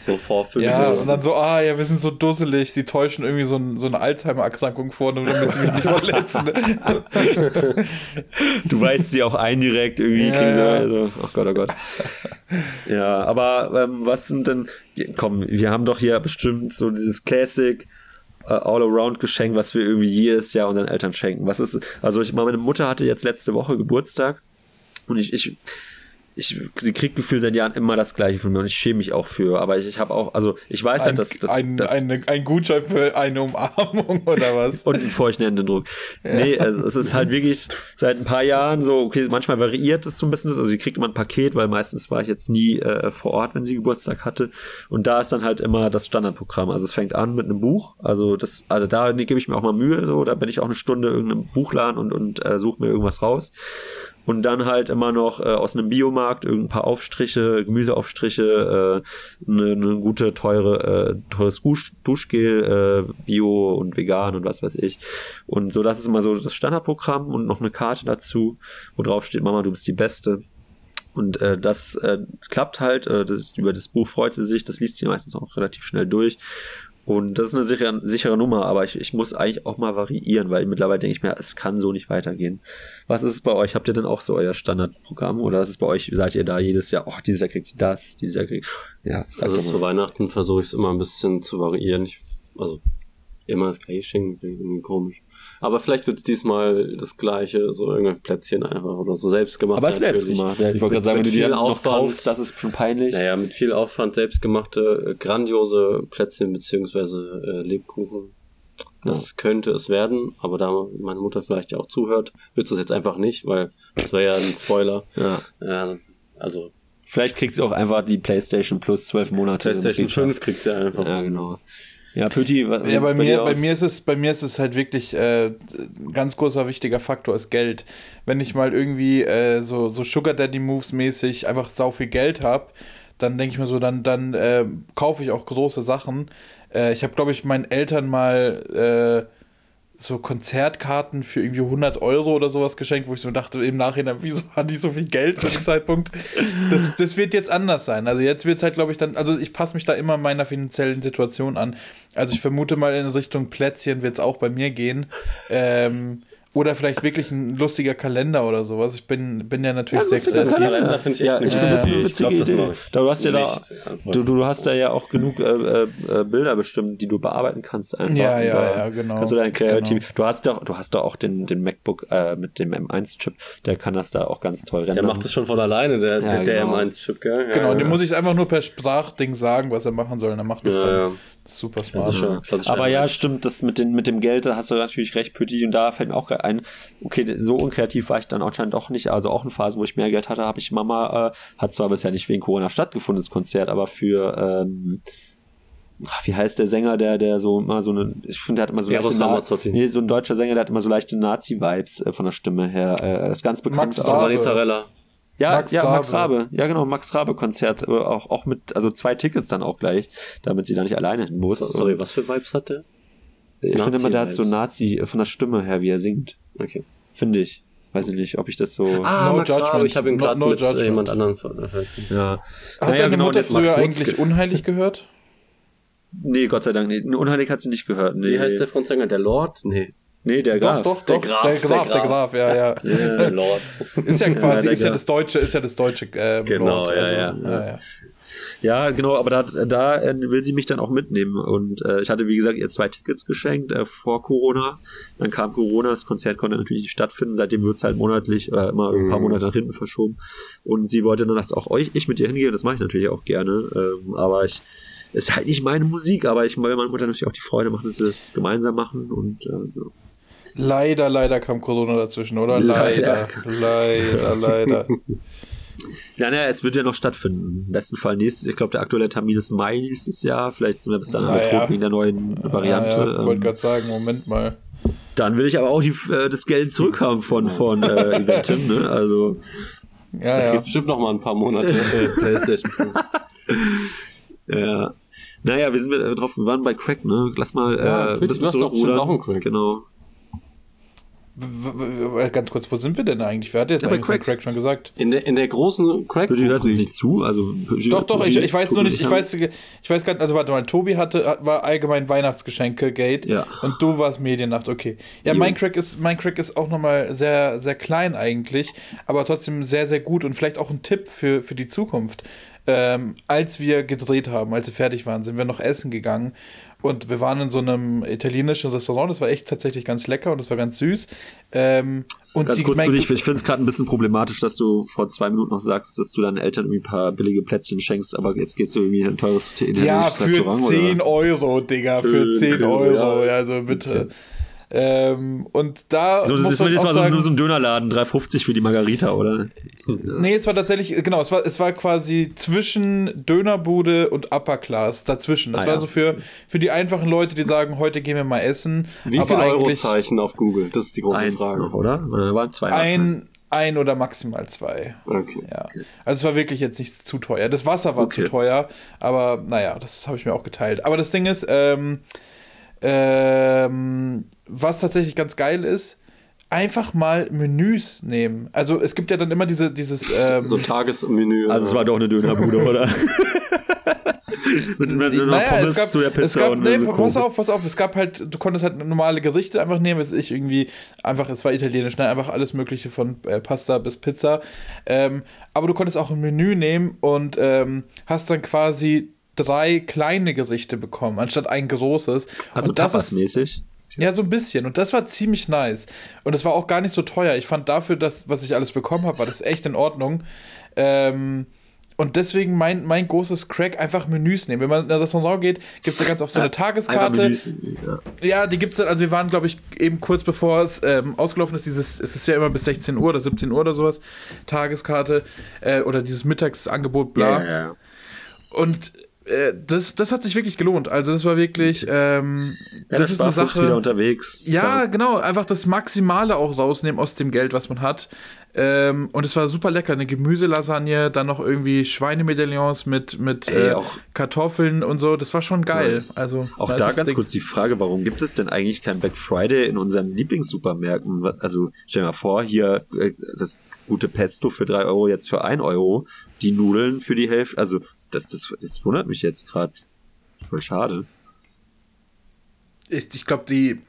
So vor fünf ja, Monaten. und dann so, ah ja, wir sind so dusselig, sie täuschen irgendwie so, ein, so eine Alzheimer-Erkrankung vor, nur damit sie mich nicht verletzen. [laughs] du weißt sie auch ein direkt irgendwie, Ja, ja. also, ach Gott, oh Gott. Ja, aber ähm, was sind denn, komm, wir haben doch hier bestimmt so dieses Classic, äh, All-Around-Geschenk, was wir irgendwie jedes Jahr unseren Eltern schenken. Was ist, also ich meine Mutter hatte jetzt letzte Woche Geburtstag und ich, ich ich, sie kriegt gefühlt seit Jahren immer das Gleiche von mir und ich schäme mich auch für. Aber ich, ich habe auch, also ich weiß ein, halt, dass, dass, ein, dass eine, ein Gutschein für eine Umarmung [laughs] oder was? und einen feuchten Händedruck. Nee, also es ist halt wirklich seit ein paar Jahren so, okay, manchmal variiert es so ein bisschen. Also sie kriegt immer ein Paket, weil meistens war ich jetzt nie äh, vor Ort, wenn sie Geburtstag hatte. Und da ist dann halt immer das Standardprogramm. Also es fängt an mit einem Buch. Also das, also da nee, gebe ich mir auch mal Mühe. So, da bin ich auch eine Stunde in irgendeinem Buchladen und, und äh, suche mir irgendwas raus. Und dann halt immer noch äh, aus einem Biomarkt irgendein paar Aufstriche, Gemüseaufstriche, äh, eine, eine gute, teure, äh, teures Dusch, Duschgel, äh, Bio und vegan und was weiß ich. Und so, das ist immer so das Standardprogramm und noch eine Karte dazu, wo drauf steht, Mama, du bist die Beste. Und äh, das äh, klappt halt, äh, das, über das Buch freut sie sich, das liest sie meistens auch relativ schnell durch. Und das ist eine sichere, sichere Nummer, aber ich, ich muss eigentlich auch mal variieren, weil mittlerweile denke ich mir, es kann so nicht weitergehen. Was ist es bei euch? Habt ihr denn auch so euer Standardprogramm oder ist es bei euch, seid ihr da jedes Jahr, oh, dieses Jahr kriegt sie das, dieses Jahr kriegt, ja, sag Also zu Weihnachten versuche ich es immer ein bisschen zu variieren. Ich, also immer das gleiche irgendwie komisch. Aber vielleicht wird es diesmal das gleiche, so irgendein Plätzchen einfach oder so selbst gemacht. aber selbst gemacht. Ja. Ich wollte gerade sagen, wenn mit du die viel dann noch Aufwand. kaufst, das ist schon peinlich. Naja, mit viel Aufwand selbstgemachte, äh, grandiose Plätzchen beziehungsweise äh, Lebkuchen. Das könnte es werden, aber da meine Mutter vielleicht ja auch zuhört, wird es jetzt einfach nicht, weil das wäre ja ein Spoiler. Ja. Ja, also Vielleicht kriegt sie auch einfach die PlayStation Plus zwölf Monate. PlayStation Mitgliedschaft. 5 kriegt sie einfach. Ja, genau. Ja, Pöti, was Ja, bei mir, bei mir ist es, bei mir ist es halt wirklich äh, ein ganz großer wichtiger Faktor ist Geld. Wenn ich mal irgendwie äh, so, so Sugar Daddy Moves mäßig einfach sau viel Geld habe, dann denke ich mir so, dann, dann äh, kaufe ich auch große Sachen. Äh, ich habe, glaube ich, meinen Eltern mal äh, so Konzertkarten für irgendwie 100 Euro oder sowas geschenkt, wo ich so dachte im Nachhinein, wieso [laughs] hat die so viel Geld zu dem Zeitpunkt? Das, das wird jetzt anders sein. Also jetzt wird es halt, glaube ich, dann, also ich passe mich da immer meiner finanziellen Situation an. Also ich vermute mal in Richtung Plätzchen wird es auch bei mir gehen. Ähm, oder vielleicht wirklich ein lustiger Kalender oder sowas. Ich bin, bin ja natürlich sehr lustiger kreativ. Kalender. Kalender finde ich echt Ja, eine ich finde das eine Idee. Ich witzige glaub, das Idee. ich. Du hast ja da, du, du hast da ja auch genug äh, äh, Bilder bestimmt, die du bearbeiten kannst. Einfach. Ja, ja, da ja, genau. Kannst du deine Kreativ. Genau. Du hast doch, du hast doch auch den, den MacBook äh, mit dem M1-Chip, der kann das da auch ganz toll Der rendern. macht das schon von alleine, der, Ja, der, der genau. M1-Chip, gell? Ja, Genau, ja. dem muss ich einfach nur per Sprachding sagen, was er machen soll. Und er macht das Ja, dann. Das super Das smart. ist schon, das ist Aber ja, M1. stimmt, das mit, den, mit dem Geld, da hast du natürlich recht, Pütti. Und da fällt mir auch ein, okay, so unkreativ war ich dann anscheinend auch nicht. Also auch in Phasen, wo ich mehr Geld hatte, habe ich Mama, äh, hat zwar bisher nicht wegen Corona stattgefunden, das Konzert, aber für, ähm, ach, wie heißt der Sänger, der, der so immer so eine, ich finde, der hat immer so leichte, Na- nee, so ein deutscher Sänger, der hat immer so leichte Nazi-Vibes äh, von der Stimme her. Äh, ist ganz bekannt. Max. Ja, Max ja, Max Rabe. Rabe. Ja, genau, Max Rabe Konzert, äh, auch, auch mit, also zwei Tickets dann auch gleich, damit sie da nicht alleine hin muss. So, sorry, was für Vibes hat der? Ich finde immer, der hat so. Nazi äh, von der Stimme her, wie er singt. Okay. Finde ich. Weiß ich nicht, ob ich das so. Ah, No Max judgment. Rabe, ich habe ihn No- gerade no mit äh, judgment. jemand anderem verwechselt. ja. Hat Naja, deine genau, Mutter früher Mutzke. eigentlich unheilig gehört? [laughs] Nee, Gott sei Dank nicht. Unheilig hat sie nicht gehört. Nee. Wie heißt der Frontsänger? Der Lord? Nee. Nee, der Doch, Graf. doch, Der doch. Graf, der der Graf, der Graf. Graf, ja, ja. [laughs] Der Lord. [laughs] Ist ja quasi, der ist ja Graf. das deutsche, ist ja das deutsche äh, Genau, Wort. ja, also, ja. ja, ja. Ja, genau, aber da, da äh, will sie mich dann auch mitnehmen. Und äh, ich hatte, wie gesagt, ihr zwei Tickets geschenkt äh, vor Corona. Dann kam Corona, das Konzert konnte natürlich nicht stattfinden. Seitdem wird es halt monatlich äh, immer ein paar Mhm. Monate nach hinten verschoben. Und sie wollte dann, dass auch euch, ich mit ihr hingehe. Das mache ich natürlich auch gerne. Ähm, aber ich ist halt nicht meine Musik, aber ich will meiner Mutter natürlich auch die Freude machen, dass wir das gemeinsam machen. Und äh, ja. Leider, leider kam Corona dazwischen, oder? Leider, Leider. leider, leider. [laughs] Ja, naja, es wird ja noch stattfinden. Im besten Fall nächstes, ich glaube, der aktuelle Termin ist Mai nächstes Jahr. Vielleicht sind wir bis dann Na alle ja. wegen der neuen Variante. Ja, ja, ich wollte Ähm, gerade sagen, Moment mal. dann will ich aber auch die, äh, das Geld zurückhaben von, von äh, [laughs] Eventim, ne? Also, Ja, ja. Kriegst bestimmt noch mal ein paar Monate [laughs] Playstation Plus. ja. Naja, wir sind äh, drauf, wir waren bei Crack, ne? Lass mal Ja, äh, ein bisschen du hast doch zurückrudern. auch einen Crack. Genau. Ganz kurz, wo sind wir denn eigentlich? Wer hat jetzt Ja, bei eigentlich Crack. Crack. Crack schon gesagt? In der, in der großen crack Pödi, du hörst uns nicht zu, also Pödi- Doch, doch, ich, ich weiß nur Tobi nicht, ich weiß, ich weiß gar nicht, also warte mal, Tobi hatte, hat- war allgemein Weihnachtsgeschenke, Gate, Ja. und du warst Mediennacht, okay. Ja, Jo. mein Crack ist, mein Crack ist auch nochmal sehr, sehr klein eigentlich, aber trotzdem sehr, sehr gut und vielleicht auch ein Tipp für, für die Zukunft. Ähm, als wir gedreht haben, als wir fertig waren, sind wir noch essen gegangen und wir waren in so einem italienischen Restaurant, das war echt tatsächlich ganz lecker und das war ganz süß. Ähm, und Ganz kurz für dich, ich finde es gerade ein bisschen problematisch, dass du vor zwei Minuten noch sagst, dass du deinen Eltern irgendwie ein paar billige Plätzchen schenkst, aber jetzt gehst du irgendwie in ein teures italienisches Ja, für Restaurant 10 oder? Euro, Digga, für Schön, 10 schön, Euro, ja. also bitte. Ähm, und da So, das muss ist auch mal so, sagen, nur so ein Dönerladen, 3,50 für die Margarita, oder? Nee, es war tatsächlich, genau, es war, es war quasi zwischen Dönerbude und Upper Class, dazwischen. Das Ah, war ja. so für, für die einfachen Leute, die sagen, heute gehen wir mal essen. Wie aber viele Eurozeichen auf Google? Das ist die große Eins Frage. noch, oder? Oder waren zwei? ein, ein oder maximal zwei. Okay. Ja. Also es war wirklich jetzt nicht zu teuer. Das Wasser war Okay. zu teuer, aber naja, das habe ich mir auch geteilt. Aber das Ding ist, ähm, ähm, was tatsächlich ganz geil ist, einfach mal Menüs nehmen. Also es gibt ja dann immer diese, dieses [laughs] ähm, So Tagesmenü. Also es war doch eine Dönerbude, oder? [laughs] mit, mit, mit Naja, Pommes es gab, zu der Pizza es gab, und nee, pass auf, pass auf, es gab halt, du konntest halt normale Gerichte einfach nehmen, es ist ich irgendwie, einfach, es war italienisch, ne, einfach alles mögliche von äh, Pasta bis Pizza, ähm, aber du konntest auch ein Menü nehmen und ähm, hast dann quasi drei kleine Gerichte bekommen, anstatt ein großes. Also und das ist, Tapas-mäßig. ja, so ein bisschen. Und das war ziemlich nice. Und es war auch gar nicht so teuer. Ich fand dafür, dass, was ich alles bekommen habe, war das echt in Ordnung. Ähm, und deswegen mein, mein großes Crack, einfach Menüs nehmen. Wenn man in das Restaurant geht, gibt es da ganz oft so eine Tageskarte. Menüs, ja. Ja, die gibt's dann, also wir waren, glaube ich, eben kurz bevor es ähm, ausgelaufen ist, dieses, es ist ja immer bis 16 Uhr oder 17 Uhr oder sowas, Tageskarte äh, oder dieses Mittagsangebot, bla. Ja, ja, ja. Und das, das hat sich wirklich gelohnt. Also das war wirklich, ähm, Ja, das ist eine Sache. wieder unterwegs. Ja, genau, einfach das Maximale auch rausnehmen aus dem Geld, was man hat. Ähm, und es war super lecker, eine Gemüselasagne, dann noch irgendwie Schweinemedaillons mit, mit Ey, äh, Kartoffeln und so, das war schon geil. Nice. Also Auch da ganz dick. kurz die Frage, warum gibt es denn eigentlich kein Black Friday in unseren Lieblingssupermärkten? Also stell dir mal vor, hier äh, das gute Pesto für drei Euro jetzt für ein Euro, die Nudeln für die Hälfte. Also das, das, das wundert mich jetzt gerade. Voll schade. Ich, ich glaube, die,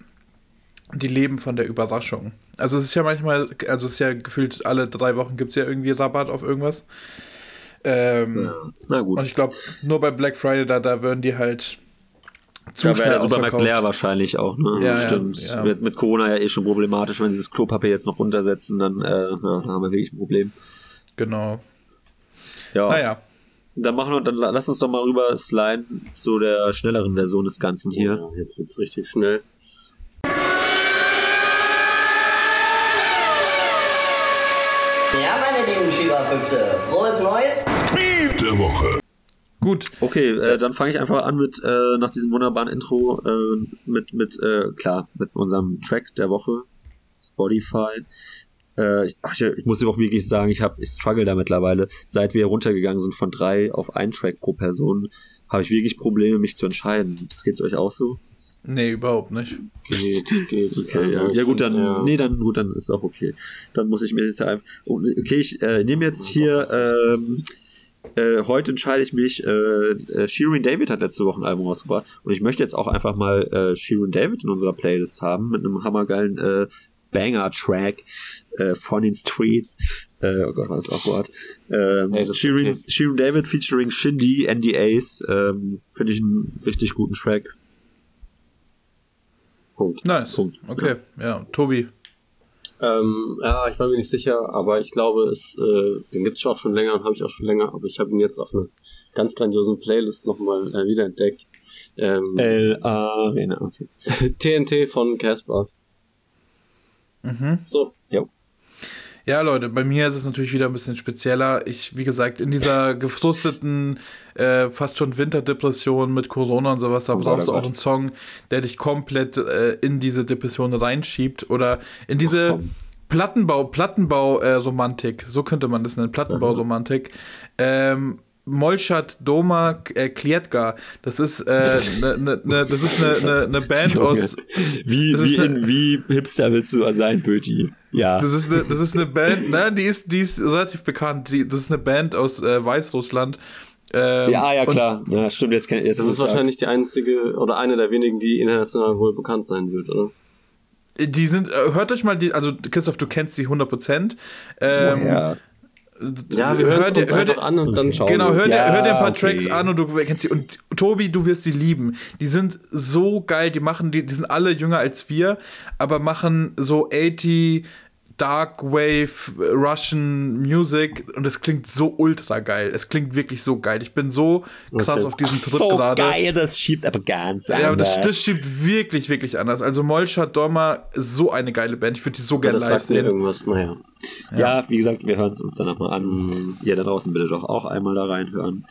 die leben von der Überraschung. Also es ist ja manchmal, also es ist ja gefühlt alle drei Wochen gibt es ja irgendwie Rabatt auf irgendwas. Ähm, Na gut. Und ich glaube, nur bei Black Friday, da, da würden die halt zu Da wäre der leer wahrscheinlich auch, ne? Ja, ja, Stimmt. ja. Wird mit Corona ja eh schon problematisch. Wenn sie das Klopapier jetzt noch runtersetzen, dann, äh, ja, haben wir wirklich ein Problem. Genau. Ja. Naja. Dann machen wir, dann la- lass uns doch mal rüber sliden zu der schnelleren Version des Ganzen hier. Ja, jetzt wird's richtig schnell. Ja, meine lieben Schieberfüchse, frohes Neues! Der Woche. Gut. Okay, äh, dann fange ich einfach an mit, äh, nach diesem wunderbaren Intro, äh, mit, mit, äh, klar, mit unserem Track der Woche, Spotify. Äh, ich, ach, ich, muss auch wirklich sagen, ich habe, ich struggle da mittlerweile. Seit wir runtergegangen sind von drei auf ein Track pro Person, habe ich wirklich Probleme, mich zu entscheiden. Geht's euch auch so? Nee, überhaupt nicht. Geht, [laughs] geht. Okay, Also, ja. ja gut, dann, eher- nee, dann, gut, dann ist auch okay. Dann muss ich mir jetzt einfach, oh, okay, ich äh, nehme jetzt hier, ähm, äh, heute entscheide ich mich, äh, äh, Shirin David hat letzte Woche ein Album rausgebracht und ich möchte jetzt auch einfach mal äh, Shirin David in unserer Playlist haben mit einem hammergeilen äh, Banger-Track äh, von den Streets. Äh, oh Gott, was ist auch Wort. Ähm, Ey, das Shirin, okay. Shirin David featuring Shindy, NDAs, ähm, finde ich einen richtig guten Track. Punkt. Nice. Punkt. Okay, ja. Tobi. Ähm, ja, ich war mir nicht sicher, aber ich glaube, es, äh, den gibt's schon auch schon länger und habe ich auch schon länger, aber ich habe ihn jetzt auf einer ganz grandiosen Playlist nochmal äh, wiederentdeckt. Ähm, El Arena, okay. [laughs] TNT von Casper. So, Jo. Ja, Leute, bei mir ist es natürlich wieder ein bisschen spezieller. Ich, wie gesagt, in dieser [laughs] gefrusteten, äh, fast schon Winterdepression mit Corona und sowas, da Gott, brauchst oh du auch einen Song, der dich komplett äh, in diese Depression reinschiebt oder in diese. Plattenbau, Plattenbau-Romantik, so könnte man das nennen, Plattenbau-Romantik. Ähm, Molchat Doma äh, Klietka, das ist äh, ne, ne, ne, das ist eine ne, ne Band aus Wie, wie, ne- in, wie hipster willst du sein, Böti? Ja. Das ist eine, das ist eine Band, ne, die ist, die ist relativ bekannt. Die, das ist eine Band aus äh, Weißrussland. Ähm, ja, ja, klar. Ja, stimmt, jetzt kenn jetzt das ist wahrscheinlich die einzige oder eine der wenigen, die international wohl bekannt sein wird, oder? Die sind, äh, hört euch mal die, also Christoph, du kennst die 100%. Ähm, ja. Ja, wir hören hör dir, hör dir, an und dann schauen Genau, wir. hör dir, Ja, hör dir ein paar okay. Tracks an und du kennst sie. Und Tobi, du wirst die lieben. Die sind so geil, die machen, die, die sind alle jünger als wir, aber machen so 80 Dark Wave Russian Music und es klingt so ultra geil. Es klingt wirklich so geil. Ich bin so krass Okay. auf diesen Trip So gerade. geil, das schiebt aber ganz Ja, aber das, anders. das schiebt wirklich, wirklich anders. Also Molchat Dorma, so eine geile Band. Ich würde die so gerne das live sagt mir sehen. irgendwas, naja. Ja, wie gesagt, wir hören es uns dann nochmal an. Ihr da draußen bitte doch auch einmal da reinhören.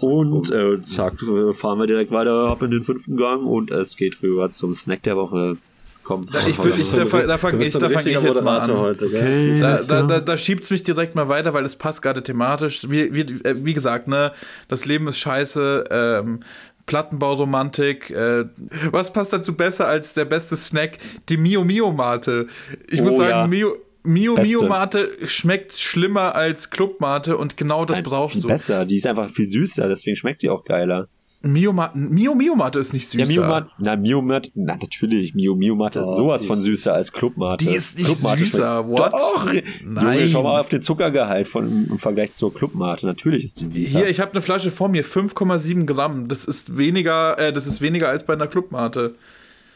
Und äh, zack, äh, fahren wir direkt weiter ab in den fünften Gang und es geht rüber zum Snack der Woche. Komm, Ja, ich würd- ich- da da fang Du bist ich- da fang ich jetzt mal an. Heute, gell? Da, da, da, da schiebt es mich direkt mal weiter, weil es passt gerade thematisch. Wie, wie, äh, wie gesagt, ne, das Leben ist scheiße. Ähm, Plattenbauromantik. Äh, was passt dazu besser als der beste Snack? Die Mio Mio Mate. Ich muss Oh, sagen, ja. Mio Mio Beste. Mio Mate schmeckt schlimmer als Club Mate und genau das Nein, brauchst viel du. besser. Die ist einfach viel süßer, deswegen schmeckt die auch geiler. Mio, Ma Mio Mio Mate ist nicht süßer. Ja, Mio Mate, na, Mio Mate, na, natürlich, Mio Mio Mate ist Oh, sowas die von ist- süßer als Club Mate. Die ist nicht Club Mate süßer, schmeckt- what? Doch! Nein. Junge, schau mal auf den Zuckergehalt von, im Vergleich zur Club Mate. Natürlich ist die süßer. Hier, ich habe eine Flasche vor mir, 5,7 Gramm. Das ist weniger, äh, das ist weniger als bei einer Clubmate.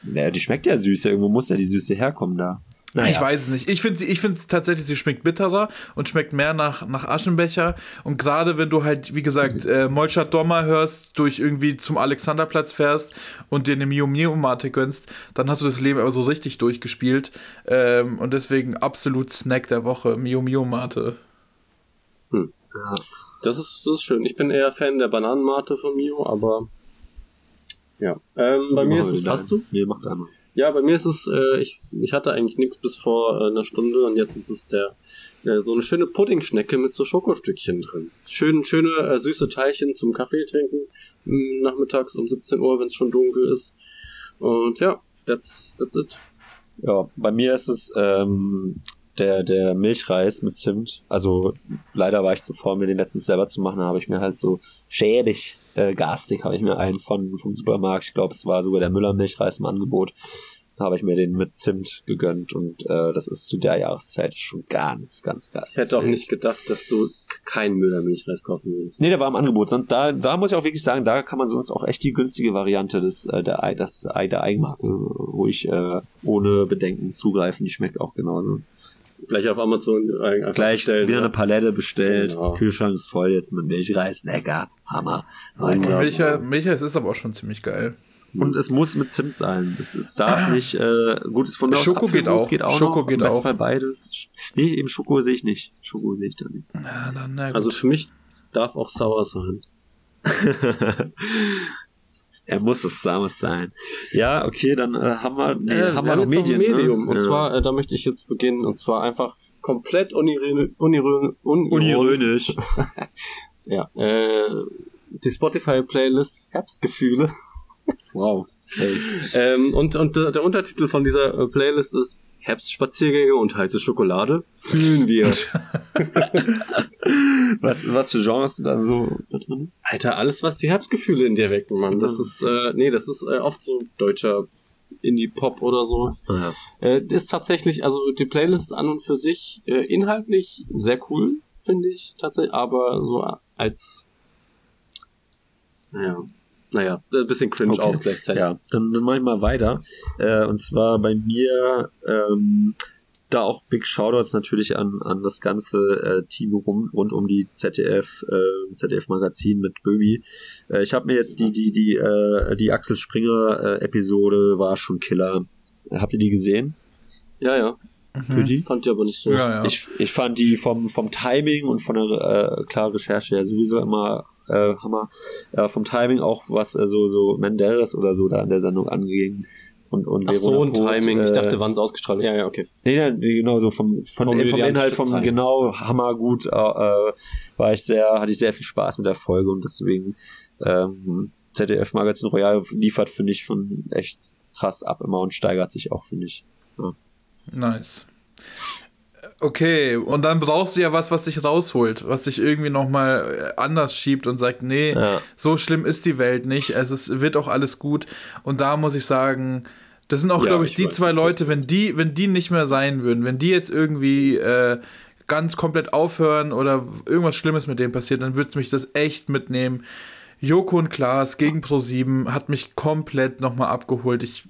naja, die schmeckt ja süßer. Irgendwo muss ja die Süße herkommen da. Naja. Ich weiß es nicht. Ich finde ich finde tatsächlich, sie schmeckt bitterer und schmeckt mehr nach, nach Aschenbecher. Und gerade wenn du halt, wie gesagt, äh, Molchat Dommer hörst, durch irgendwie zum Alexanderplatz fährst und dir eine Mio Mio Mate gönnst, dann hast du das Leben aber so richtig durchgespielt. Ähm, und deswegen absolut Snack der Woche, Mio Mio Mate. Das ist, das ist schön. Ich bin eher Fan der Bananenmate von Mio, aber ja. Ähm, bei mir ist es, hast du? Nee, mach einmal. Ja, bei mir ist es, äh, ich, ich hatte eigentlich nichts bis vor äh, einer Stunde und jetzt ist es der äh, so eine schöne Puddingschnecke mit so Schokostückchen drin. Schön, schöne äh, süße Teilchen zum Kaffee trinken nachmittags um 17 Uhr, wenn es schon dunkel ist. Und ja, that's, that's it. Ja, bei mir ist es ähm, der, der Milchreis mit Zimt. Also leider war ich zu faul, mir den letztens selber zu machen. Habe ich mir halt so schäbig, äh, garstig, habe ich mir einen von vom Supermarkt. Ich glaube, es war sogar der Müller Milchreis im Angebot. Da habe ich mir den mit Zimt gegönnt und äh, das ist zu der Jahreszeit schon ganz, ganz geil. Ich hätte auch nicht gedacht, dass du keinen Müller-Milchreis kaufen würdest. Nee, der war im Angebot. Son- Da, da muss ich auch wirklich sagen, da kann man sonst auch echt die günstige Variante des, äh, der, Ei- das Ei der Eigenmarke ruhig äh, ohne Bedenken zugreifen. Die schmeckt auch genauso. Gleich auf Amazon äh, einfach Gleich bestellen, wieder ne? eine Palette bestellt. Genau. Kühlschrank ist voll jetzt mit Milchreis. Lecker. Hammer. Leute. Milcher, Milcher ist aber auch schon ziemlich geil. Und es muss mit Zimt sein. Es ist darf [clears throat] nicht, äh, gutes von aus Schoko geht auch. geht auch Schoko noch. geht auch. Fall beides. Nee, eben Schoko sehe ich nicht. Schoko sehe ich da nicht. Ja, dann, na gut. Also für mich darf auch sauer sein. [laughs] er muss es Samus sein. Ja, okay, dann äh, haben wir, nee, Äh, haben wir noch jetzt noch ein Medien. Medium. Ne? Und Ja. zwar, äh, da möchte ich jetzt beginnen. Und zwar einfach komplett unironisch. Unironisch. unironisch. Ja. Äh, die Spotify-Playlist Herbstgefühle. Wow. Hey. [laughs] ähm, und und der, der Untertitel von dieser äh, Playlist ist Herbstspaziergänge und heiße Schokolade. Fühlen wir. [laughs] Was, was für Genres sind da so drin? Alter, alles, was die Herbstgefühle in dir wecken, Mann. Das ist, äh, nee, das ist äh, oft so deutscher Indie-Pop oder so. Ja. Äh, ist tatsächlich, also die Playlist ist an und für sich äh, inhaltlich sehr cool, finde ich tatsächlich, aber so als, naja, naja, ein bisschen cringe Okay. auch gleichzeitig. Ja, dann, dann mache ich mal weiter. Äh, und zwar bei mir ähm, da auch Big Shoutouts natürlich an, an das ganze äh, Team rum, rund um die ZDF, äh, ZDF Magazin mit Böbi. Äh, ich habe mir jetzt die, die, die, äh, die Axel Springer äh, Episode war schon Killer. Habt ihr die gesehen? ja. ja. Für die? Fand ich aber nicht so. ja, ja. Ich, ich fand die vom, vom Timing und von der äh, klaren Recherche her sowieso immer äh, Hammer. Äh, vom Timing auch, was äh, so, so Menderes oder so da in der Sendung anging. Und, und Ach so, ein Poth, Timing. Ich äh, dachte, wann es ausgestrahlt Ja, ja, okay. Nee, nee, genau so vom, von, vom Komödiantisches Inhalt, vom Timing. genau, hammergut, äh, äh, war ich sehr, hatte ich sehr viel Spaß mit der Folge und deswegen ähm, ZDF Magazin Royal liefert, finde ich, schon echt krass ab immer und steigert sich auch, finde ich. Ja. Nice. Okay, und dann brauchst du ja was, was dich rausholt, was dich irgendwie nochmal anders schiebt und sagt, nee, Ja. so schlimm ist die Welt nicht, es ist, wird auch alles gut. Und da muss ich sagen, das sind auch, Ja, glaube ich, ich die zwei Leute, wenn die, wenn die nicht mehr sein würden, wenn die jetzt irgendwie äh, ganz komplett aufhören oder irgendwas Schlimmes mit denen passiert, dann würde mich das echt mitnehmen. Joko und Klaas gegen Pro7 hat mich komplett nochmal abgeholt. Ich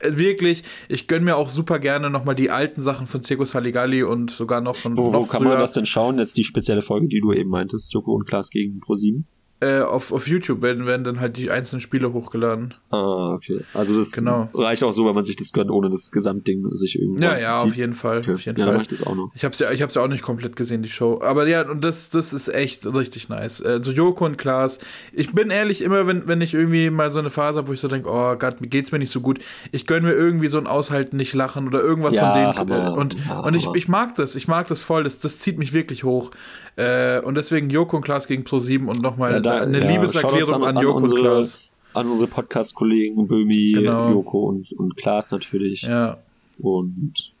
äh, wirklich, ich gönne mir auch super gerne nochmal die alten Sachen von Circus Halligalli und sogar noch von Wo, wo noch kann früher. man das denn schauen? Jetzt die spezielle Folge, die du eben meintest, Joko und Klaas gegen Pro7. Äh, auf, auf YouTube werden, werden dann halt die einzelnen Spiele hochgeladen. Ah, okay. Also das Genau. reicht auch so, wenn man sich das gönnt, ohne das Gesamtding sich irgendwie Ja, ja, auf jeden Fall. Okay. Auf jeden ja, Fall. reicht das auch noch. Ich hab's ja, ich hab's ja auch nicht komplett gesehen, die Show. Aber ja, und das, das ist echt richtig nice. Also Joko und Klaas. Ich bin ehrlich, immer wenn, wenn ich irgendwie mal so eine Phase habe, wo ich so denke, oh Gott, mir geht's mir nicht so gut, ich gönn mir irgendwie so ein Aushalten, nicht lachen oder irgendwas Ja, von denen. Hammer. Und, Ja, und ich, Hammer. ich mag das, ich mag das voll, das, das zieht mich wirklich hoch. Äh, und deswegen Joko und Klaas gegen Pro7 und nochmal Ja, da- eine ja, Liebeserklärung Shoutouts an, Joko unsere, und Klaas. An unsere Podcast-Kollegen Böhmi, Genau. Joko und, und Klaas natürlich. Ja. Und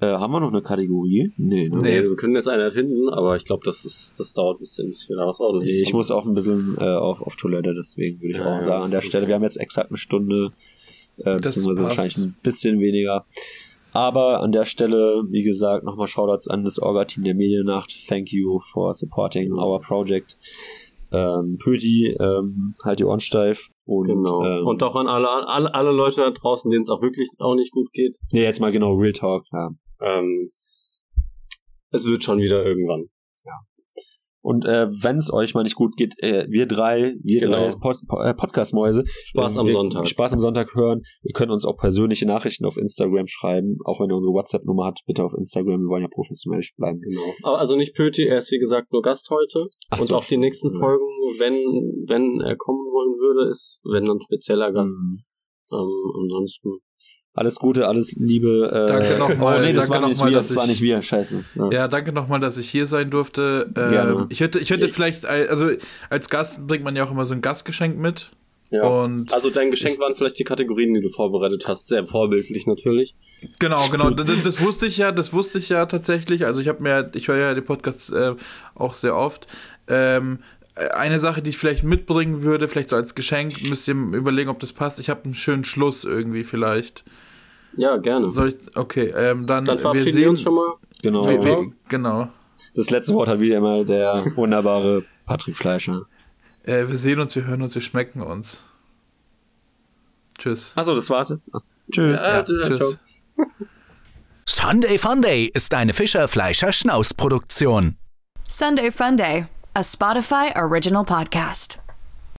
äh, haben wir noch eine Kategorie? Nee, ne? Nee, wir können jetzt eine erfinden, aber ich glaube, das, ist- das dauert ein bisschen, bis wir da was Nee, ordentliches ich muss auch ein bisschen äh, auf, auf Toilette, deswegen würde ich Ja, auch sagen, an der Stelle, wir haben jetzt exakt eine Stunde, äh, Das beziehungsweise passt. wahrscheinlich ein bisschen weniger. Aber an der Stelle, wie gesagt, nochmal Shoutouts an das Orga-Team der Mediennacht. Thank you for supporting our project. Ähm, Pöti, ähm, halt die Ohren steif. Und, Genau. ähm, und auch an alle, alle, alle Leute da draußen, denen es auch wirklich auch nicht gut geht. Nee, jetzt mal genau Real Talk. Ja. Ähm, es wird schon wieder irgendwann. Und äh, wenn es euch mal nicht gut geht, äh, wir drei, wir Genau. drei Pod äh, Podcast-Mäuse, Spaß äh, am Sonntag. Spaß am Sonntag hören. Ihr könnt uns auch persönliche Nachrichten auf Instagram schreiben, auch wenn ihr unsere WhatsApp-Nummer habt, bitte auf Instagram, wir wollen ja professionell bleiben. Genau. Aber also nicht Pöti, er ist wie gesagt nur Gast heute. Ach und so, auch die nächsten ja. Folgen, wenn, wenn er kommen wollen würde, ist, wenn dann spezieller Gast. Mhm. Ähm, ansonsten. Alles Gute, alles Liebe. Äh, Danke nochmal, Oh, nee, das war nicht nochmal, wir, dass das war ich- nicht wir, scheiße. Ja. Ja, danke nochmal, dass ich hier sein durfte. Ähm, ich hätte, ich hätte vielleicht, also als Gast bringt man ja auch immer so ein Gastgeschenk mit. Ja. Und Also dein Geschenk waren vielleicht die Kategorien, die du vorbereitet hast. Sehr vorbildlich natürlich. genau, [laughs] genau, das, das wusste ich ja, das wusste ich ja tatsächlich. Also ich habe mir, ich höre ja den Podcast äh, auch sehr oft. Ähm, eine Sache, die ich vielleicht mitbringen würde, vielleicht so als Geschenk, müsst ihr überlegen, ob das passt. Ich habe einen schönen Schluss irgendwie vielleicht. Ja, gerne. Soll ich, okay, ähm, dann, Dann wir verabschieden sehen, wir uns schon mal. Genau. Wir, wir, genau. Das letzte Wort hat wieder immer der wunderbare Patrick Fleischer. Äh, wir sehen uns, wir hören uns, wir schmecken uns. Tschüss. Achso, das war's jetzt. Achso. Tschüss. Ja, Tschüss. Sunday Funday ist eine Fischer Fleischer Schnaus Produktion. Sunday Funday, a Spotify original podcast.